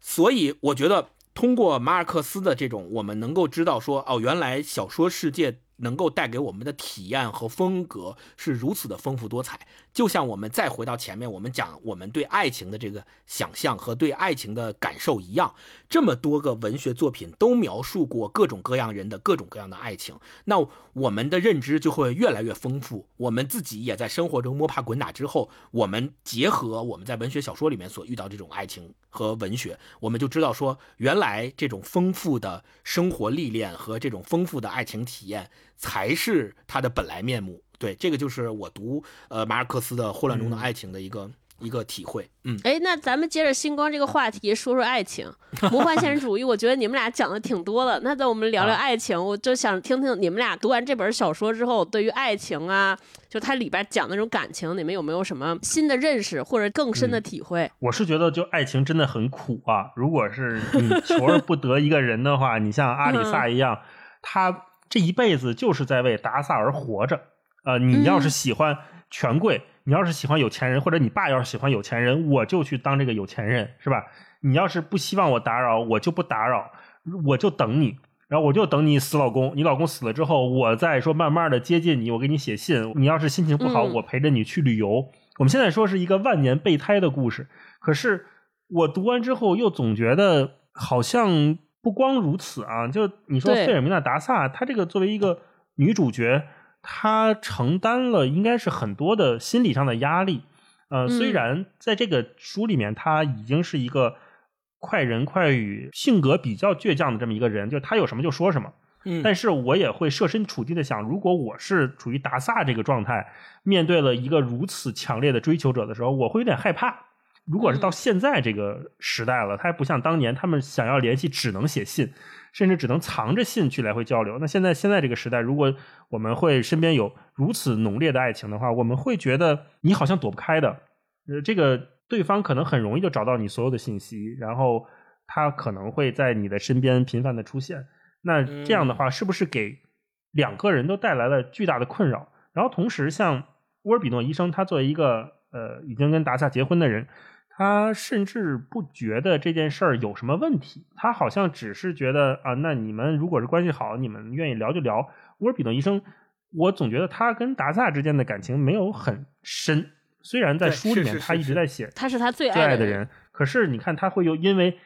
所以我觉得通过马尔克斯的这种，我们能够知道说哦，原来小说世界。能够带给我们的体验和风格是如此的丰富多彩，就像我们再回到前面，我们讲我们对爱情的这个想象和对爱情的感受一样，这么多个文学作品都描述过各种各样人的各种各样的爱情，那我们的认知就会越来越丰富。我们自己也在生活中摸爬滚打之后，我们结合我们在文学小说里面所遇到这种爱情和文学，我们就知道说，原来这种丰富的生活历练和这种丰富的爱情体验。才是它的本来面目。对，这个就是我读呃马尔克斯的《混乱中的爱情》的一个一个体会。嗯，哎，那咱们接着星光这个话题说说爱情，魔幻现实主义。我觉得你们俩讲的挺多的。那在我们聊聊爱情，我就想听听你们俩读完这本小说之后，对于爱情啊，就它里边讲那种感情，你们有没有什么新的认识或者更深的体会？我是觉得，就爱情真的很苦啊。如果是你 求而不得一个人的话，你像阿里萨一样，他。这一辈子就是在为达萨而活着，呃，你要是喜欢权贵，你要是喜欢有钱人，或者你爸要是喜欢有钱人，我就去当这个有钱人，是吧？你要是不希望我打扰，我就不打扰，我就等你，然后我就等你死老公，你老公死了之后，我再说慢慢的接近你，我给你写信。你要是心情不好，我陪着你去旅游。我们现在说是一个万年备胎的故事，可是我读完之后又总觉得好像。不光如此啊，就你说费尔米娜·达萨，她这个作为一个女主角，她承担了应该是很多的心理上的压力。呃，虽然在这个书里面，她已经是一个快人快语、性格比较倔强的这么一个人，就她有什么就说什么。嗯，但是我也会设身处地的想，如果我是处于达萨这个状态，面对了一个如此强烈的追求者的时候，我会有点害怕。如果是到现在这个时代了，他还不像当年，他们想要联系只能写信，甚至只能藏着信去来回交流。那现在现在这个时代，如果我们会身边有如此浓烈的爱情的话，我们会觉得你好像躲不开的。呃，这个对方可能很容易就找到你所有的信息，然后他可能会在你的身边频繁的出现。那这样的话，是不是给两个人都带来了巨大的困扰？然后同时，像沃尔比诺医生，他作为一个呃已经跟达萨结婚的人。他甚至不觉得这件事儿有什么问题，他好像只是觉得啊，那你们如果是关系好，你们愿意聊就聊。沃尔比诺医生，我总觉得他跟达萨之间的感情没有很深，虽然在书里面他一直在写他是他最爱的人，可是你看他会有因为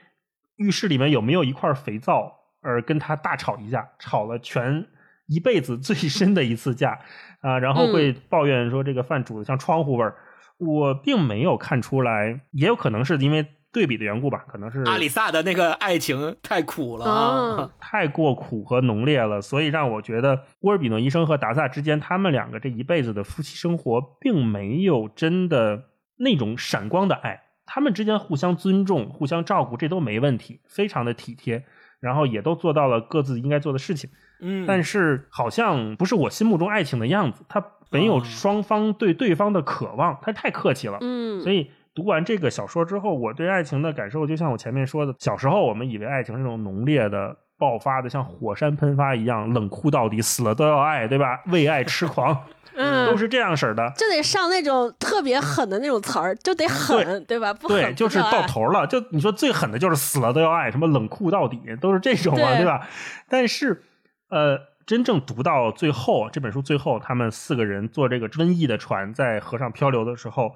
浴室里面有没有一块肥皂而跟他大吵一架，吵了全一辈子最深的一次架啊，然后会抱怨说这个饭煮的像窗户味儿。我并没有看出来，也有可能是因为对比的缘故吧，可能是阿里萨的那个爱情太苦了，太过苦和浓烈了，所以让我觉得沃尔比诺医生和达萨之间，他们两个这一辈子的夫妻生活，并没有真的那种闪光的爱，他们之间互相尊重、互相照顾，这都没问题，非常的体贴，然后也都做到了各自应该做的事情。嗯，但是好像不是我心目中爱情的样子，他。没有双方对对方的渴望，他太客气了。嗯，所以读完这个小说之后，我对爱情的感受，就像我前面说的，小时候我们以为爱情是那种浓烈的、爆发的，像火山喷发一样，冷酷到底，死了都要爱，对吧？为爱痴狂，嗯，都是这样式儿的。就得上那种特别狠的那种词儿，就得狠，对吧？不狠对，就是到头了。就你说最狠的就是死了都要爱，什么冷酷到底，都是这种啊，对吧？但是，呃。真正读到最后，这本书最后，他们四个人坐这个瘟疫的船在河上漂流的时候，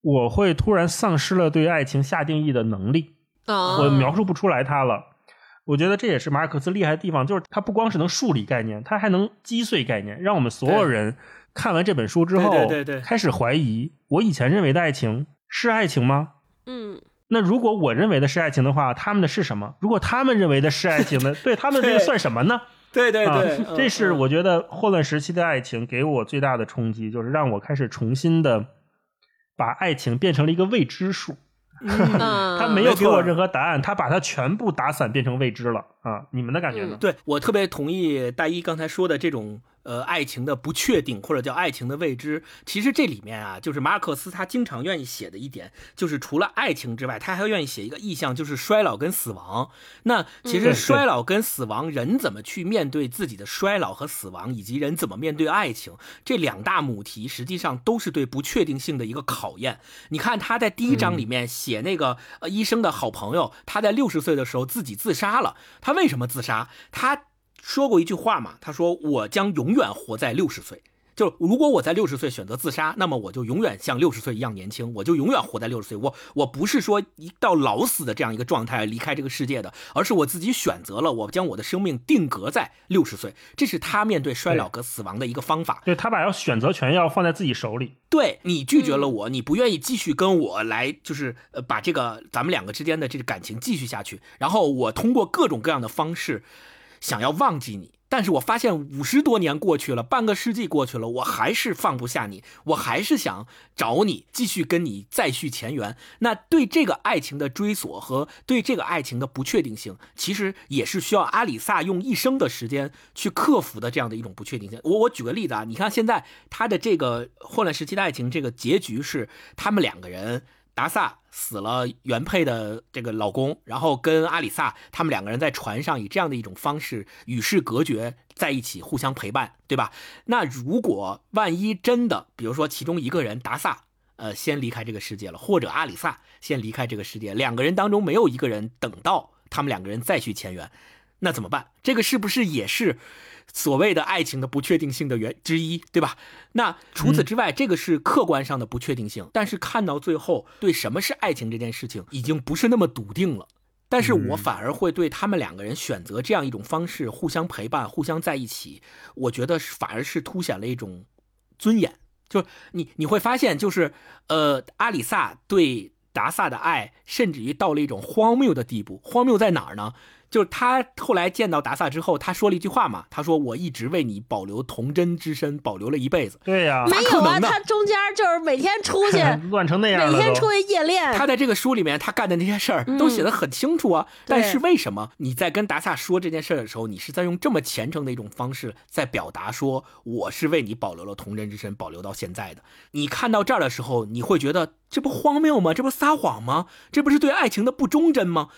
我会突然丧失了对爱情下定义的能力，我描述不出来它了。我觉得这也是马尔克斯厉害的地方，就是他不光是能树立概念，他还能击碎概念，让我们所有人看完这本书之后，对对对，开始怀疑我以前认为的爱情是爱情吗？嗯，那如果我认为的是爱情的话，他们的是什么？如果他们认为的是爱情的，对他们这个算什么呢？对对对，这是我觉得霍乱时期的爱情给我最大的冲击，就是让我开始重新的把爱情变成了一个未知数。他没有给我任何答案，他把它全部打散变成未知了啊！你们的感觉呢？对我特别同意大一刚才说的这种。呃爱情的不确定，或者叫爱情的未知。其实这里面啊，就是马尔克斯他经常愿意写的一点，就是除了爱情之外，他还愿意写一个意象，就是衰老跟死亡。那其实衰老跟死亡，人怎么去面对自己的衰老和死亡，以及人怎么面对爱情，这两大母题实际上都是对不确定性的一个考验。你看他在第一章里面写那个呃医生的好朋友，他在六十岁的时候自己自杀了。他为什么自杀？他说过一句话嘛，他说：“我将永远活在六十岁。”就如果我在六十岁选择自杀，那么我就永远像六十岁一样年轻，我就永远活在六十岁。我我不是说一到老死的这样一个状态离开这个世界的，而是我自己选择了，我将我的生命定格在六十岁。这是他面对衰老和死亡的一个方法。对他把要选择权要放在自己手里。对你拒绝了我，你不愿意继续跟我来，就是呃把这个咱们两个之间的这个感情继续下去。然后我通过各种各样的方式，想要忘记你。但是我发现五十多年过去了，半个世纪过去了，我还是放不下你，我还是想找你，继续跟你再续前缘。那对这个爱情的追索和对这个爱情的不确定性，其实也是需要阿里萨用一生的时间去克服的这样的一种不确定性。我我举个例子啊，你看现在他的这个混乱时期的爱情，这个结局是他们两个人。达萨死了原配的这个老公，然后跟阿里萨他们两个人在船上以这样的一种方式与世隔绝在一起，互相陪伴，对吧？那如果万一真的，比如说其中一个人达萨，呃，先离开这个世界了，或者阿里萨先离开这个世界，两个人当中没有一个人等到他们两个人再续前缘，那怎么办？这个是不是也是？所谓的爱情的不确定性的原之一，对吧？那除此之外，这个是客观上的不确定性。但是看到最后，对什么是爱情这件事情，已经不是那么笃定了。但是我反而会对他们两个人选择这样一种方式，互相陪伴，互相在一起，我觉得反而是凸显了一种尊严。就你你会发现，就是呃，阿里萨对达萨的爱，甚至于到了一种荒谬的地步。荒谬在哪儿呢？就是他后来见到达萨之后，他说了一句话嘛，他说：“我一直为你保留童真之身，保留了一辈子。”对呀，没有啊，他中间就是每天出去 乱成那样，每天出去夜练。他在这个书里面，他干的那些事儿都写的很清楚啊。但是为什么你在跟达萨说这件事的时候，你是在用这么虔诚的一种方式在表达说我是为你保留了童真之身，保留到现在的？你看到这儿的时候，你会觉得这不荒谬吗？这不撒谎吗？这不是对爱情的不忠贞吗？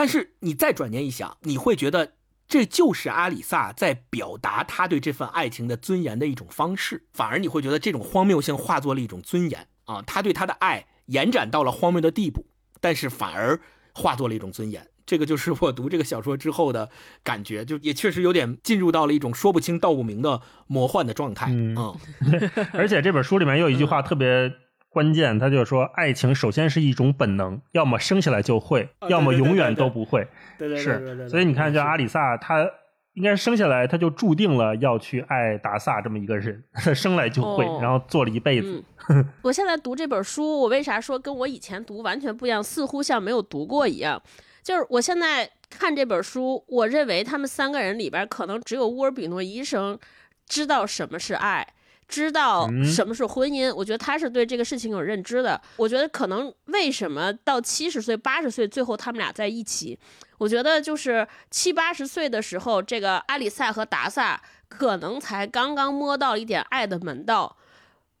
但是你再转念一想，你会觉得这就是阿里萨在表达他对这份爱情的尊严的一种方式，反而你会觉得这种荒谬性化作了一种尊严啊，他对他的爱延展到了荒谬的地步，但是反而化作了一种尊严。这个就是我读这个小说之后的感觉，就也确实有点进入到了一种说不清道不明的魔幻的状态。嗯，而且这本书里面有一句话特别。关键，他就说，爱情首先是一种本能，要么生下来就会，要么永远都不会。对对是，所以你看，叫阿里萨，他应该生下来他就注定了要去爱达萨这么一个人，生来就会，然后做了一辈子。我现在读这本书，我为啥说跟我以前读完全不一样？似乎像没有读过一样。就是我现在看这本书，我认为他们三个人里边，可能只有乌尔比诺医生知道什么是爱。知道什么是婚姻，我觉得他是对这个事情有认知的。我觉得可能为什么到七十岁、八十岁，最后他们俩在一起，我觉得就是七八十岁的时候，这个阿里萨和达萨可能才刚刚摸到一点爱的门道。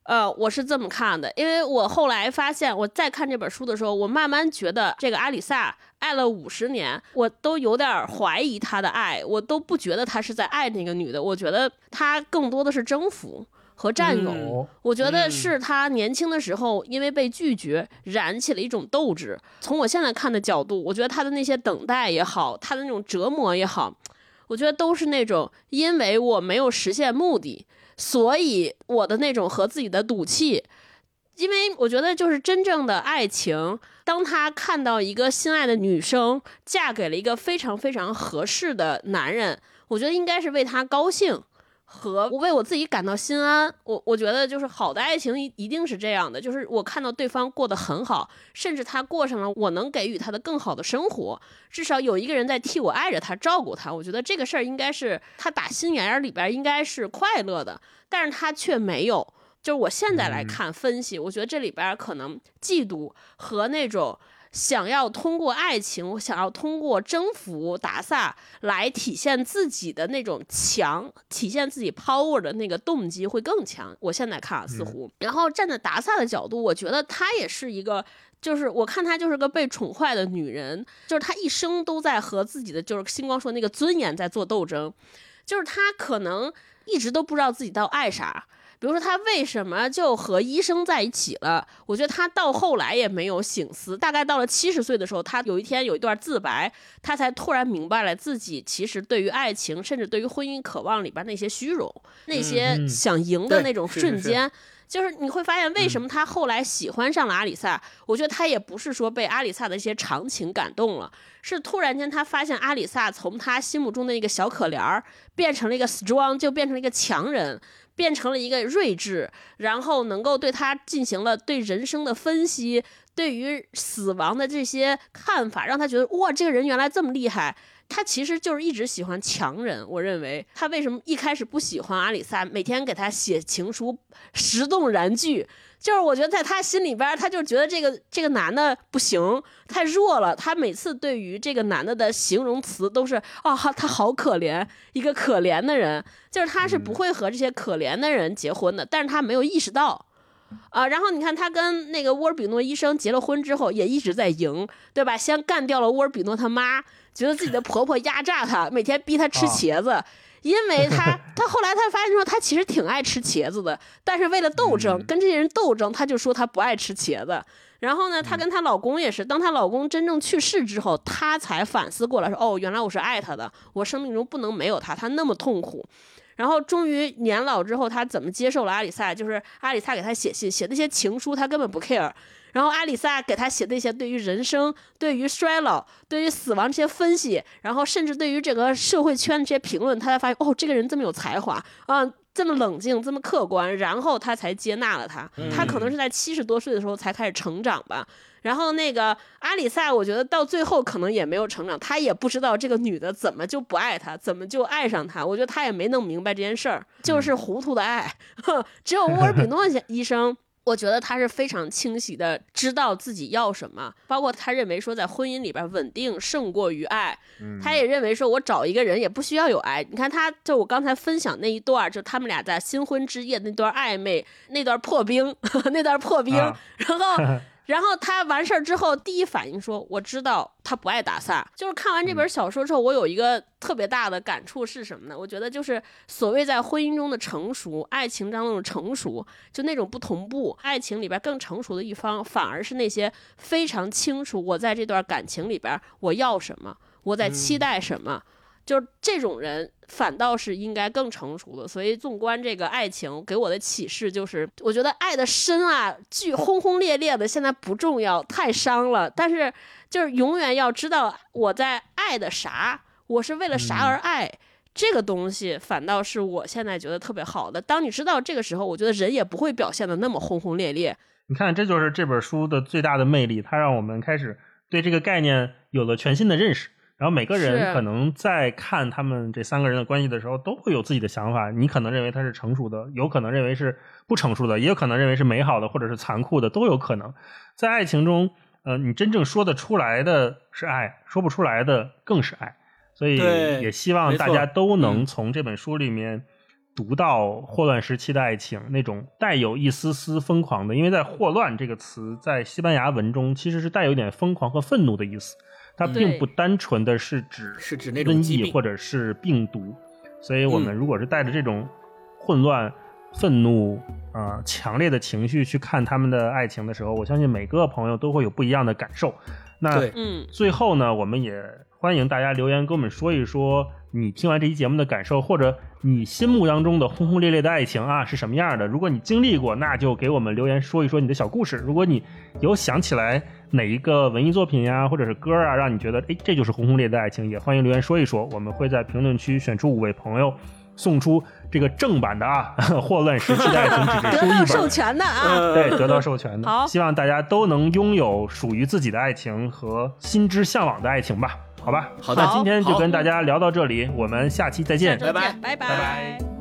呃，我是这么看的，因为我后来发现，我在看这本书的时候，我慢慢觉得这个阿里萨爱了五十年，我都有点怀疑他的爱，我都不觉得他是在爱那个女的，我觉得他更多的是征服。和占有，我觉得是他年轻的时候因为被拒绝，燃起了一种斗志。从我现在看的角度，我觉得他的那些等待也好，他的那种折磨也好，我觉得都是那种因为我没有实现目的，所以我的那种和自己的赌气。因为我觉得就是真正的爱情，当他看到一个心爱的女生嫁给了一个非常非常合适的男人，我觉得应该是为他高兴。和我为我自己感到心安，我我觉得就是好的爱情一一定是这样的，就是我看到对方过得很好，甚至他过上了我能给予他的更好的生活，至少有一个人在替我爱着他，照顾他，我觉得这个事儿应该是他打心眼里边应该是快乐的，但是他却没有，就是我现在来看分析，我觉得这里边可能嫉妒和那种想要通过爱情，想要通过征服达萨来体现自己的那种强，体现自己 power 的那个动机会更强。我现在看啊，似乎。然后站在达萨的角度，我觉得她也是一个，就是我看她就是个被宠坏的女人，就是她一生都在和自己的就是星光说那个尊严在做斗争，就是她可能一直都不知道自己到爱啥。比如说他为什么就和医生在一起了？我觉得他到后来也没有醒思，大概到了七十岁的时候，他有一天有一段自白，他才突然明白了自己其实对于爱情，甚至对于婚姻渴望里边那些虚荣，那些想赢的那种瞬间，就是你会发现为什么他后来喜欢上了阿里萨。我觉得他也不是说被阿里萨的一些长情感动了，是突然间他发现阿里萨从他心目中的一个小可怜儿变成了一个 strong，就变成了一个强人。变成了一个睿智，然后能够对他进行了对人生的分析，对于死亡的这些看法，让他觉得哇，这个人原来这么厉害。他其实就是一直喜欢强人。我认为他为什么一开始不喜欢阿里萨，每天给他写情书，十动燃具。就是我觉得在他心里边，他就觉得这个这个男的不行，太弱了。他每次对于这个男的的形容词都是啊，他好可怜，一个可怜的人。就是他是不会和这些可怜的人结婚的，但是他没有意识到啊。然后你看他跟那个沃尔比诺医生结了婚之后，也一直在赢，对吧？先干掉了沃尔比诺他妈，觉得自己的 婆婆压榨他，每天逼他吃茄子。因为他，他后来他发现说，他其实挺爱吃茄子的，但是为了斗争，跟这些人斗争，他就说他不爱吃茄子。然后呢，她跟她老公也是，当她老公真正去世之后，她才反思过来，说哦，原来我是爱他的，我生命中不能没有他，他那么痛苦。然后终于年老之后，他怎么接受了阿里萨？就是阿里萨给他写信，写那些情书，他根本不 care。然后阿里萨给他写那些对于人生、对于衰老、对于死亡这些分析，然后甚至对于这个社会圈这些评论，他才发现哦，这个人这么有才华啊，这么冷静，这么客观，然后他才接纳了他。他可能是在七十多岁的时候才开始成长吧。然后那个阿里萨，我觉得到最后可能也没有成长，他也不知道这个女的怎么就不爱他，怎么就爱上他。我觉得他也没弄明白这件事儿，就是糊涂的爱。只有沃尔比诺医生。我觉得他是非常清晰的，知道自己要什么，包括他认为说在婚姻里边稳定胜过于爱，他也认为说我找一个人也不需要有爱。你看他就我刚才分享那一段，就他们俩在新婚之夜那段暧昧，那段破冰，那段破冰，然后。然后他完事儿之后，第一反应说：“我知道他不爱打萨。”就是看完这本小说之后，我有一个特别大的感触是什么呢？我觉得就是所谓在婚姻中的成熟，爱情当中的成熟，就那种不同步。爱情里边更成熟的一方，反而是那些非常清楚我在这段感情里边我要什么，我在期待什么。就是这种人，反倒是应该更成熟的。所以，纵观这个爱情，给我的启示就是，我觉得爱的深啊，巨轰轰烈烈的，现在不重要，太伤了。但是，就是永远要知道我在爱的啥，我是为了啥而爱，这个东西反倒是我现在觉得特别好的。当你知道这个时候，我觉得人也不会表现的那么轰轰烈烈。你看，这就是这本书的最大的魅力，它让我们开始对这个概念有了全新的认识。然后每个人可能在看他们这三个人的关系的时候，都会有自己的想法。你可能认为他是成熟的，有可能认为是不成熟的，也有可能认为是美好的，或者是残酷的，都有可能。在爱情中，呃，你真正说得出来的是爱，说不出来的更是爱。所以也希望大家都能从这本书里面读到霍乱时期的爱情那种带有一丝丝疯狂的，因为在霍乱这个词在西班牙文中其实是带有一点疯狂和愤怒的意思。它并不单纯的是指是指那种瘟疫或者是病毒，所以我们如果是带着这种混乱、愤怒啊强烈的情绪去看他们的爱情的时候，我相信每个朋友都会有不一样的感受。那嗯，最后呢，我们也欢迎大家留言跟我们说一说你听完这期节目的感受，或者你心目当中的轰轰烈烈的爱情啊是什么样的？如果你经历过，那就给我们留言说一说你的小故事。如果你有想起来。哪一个文艺作品呀，或者是歌啊，让你觉得哎，这就是轰轰烈烈的爱情？也欢迎留言说一说，我们会在评论区选出五位朋友，送出这个正版的啊《霍乱时期的爱情指示书》一本，授权的啊，对，得到授权的。好，希望大家都能拥有属于自己的爱情和心之向往的爱情吧？好吧，好的，今天就跟大家聊到这里，我们下期再见，拜拜，拜拜。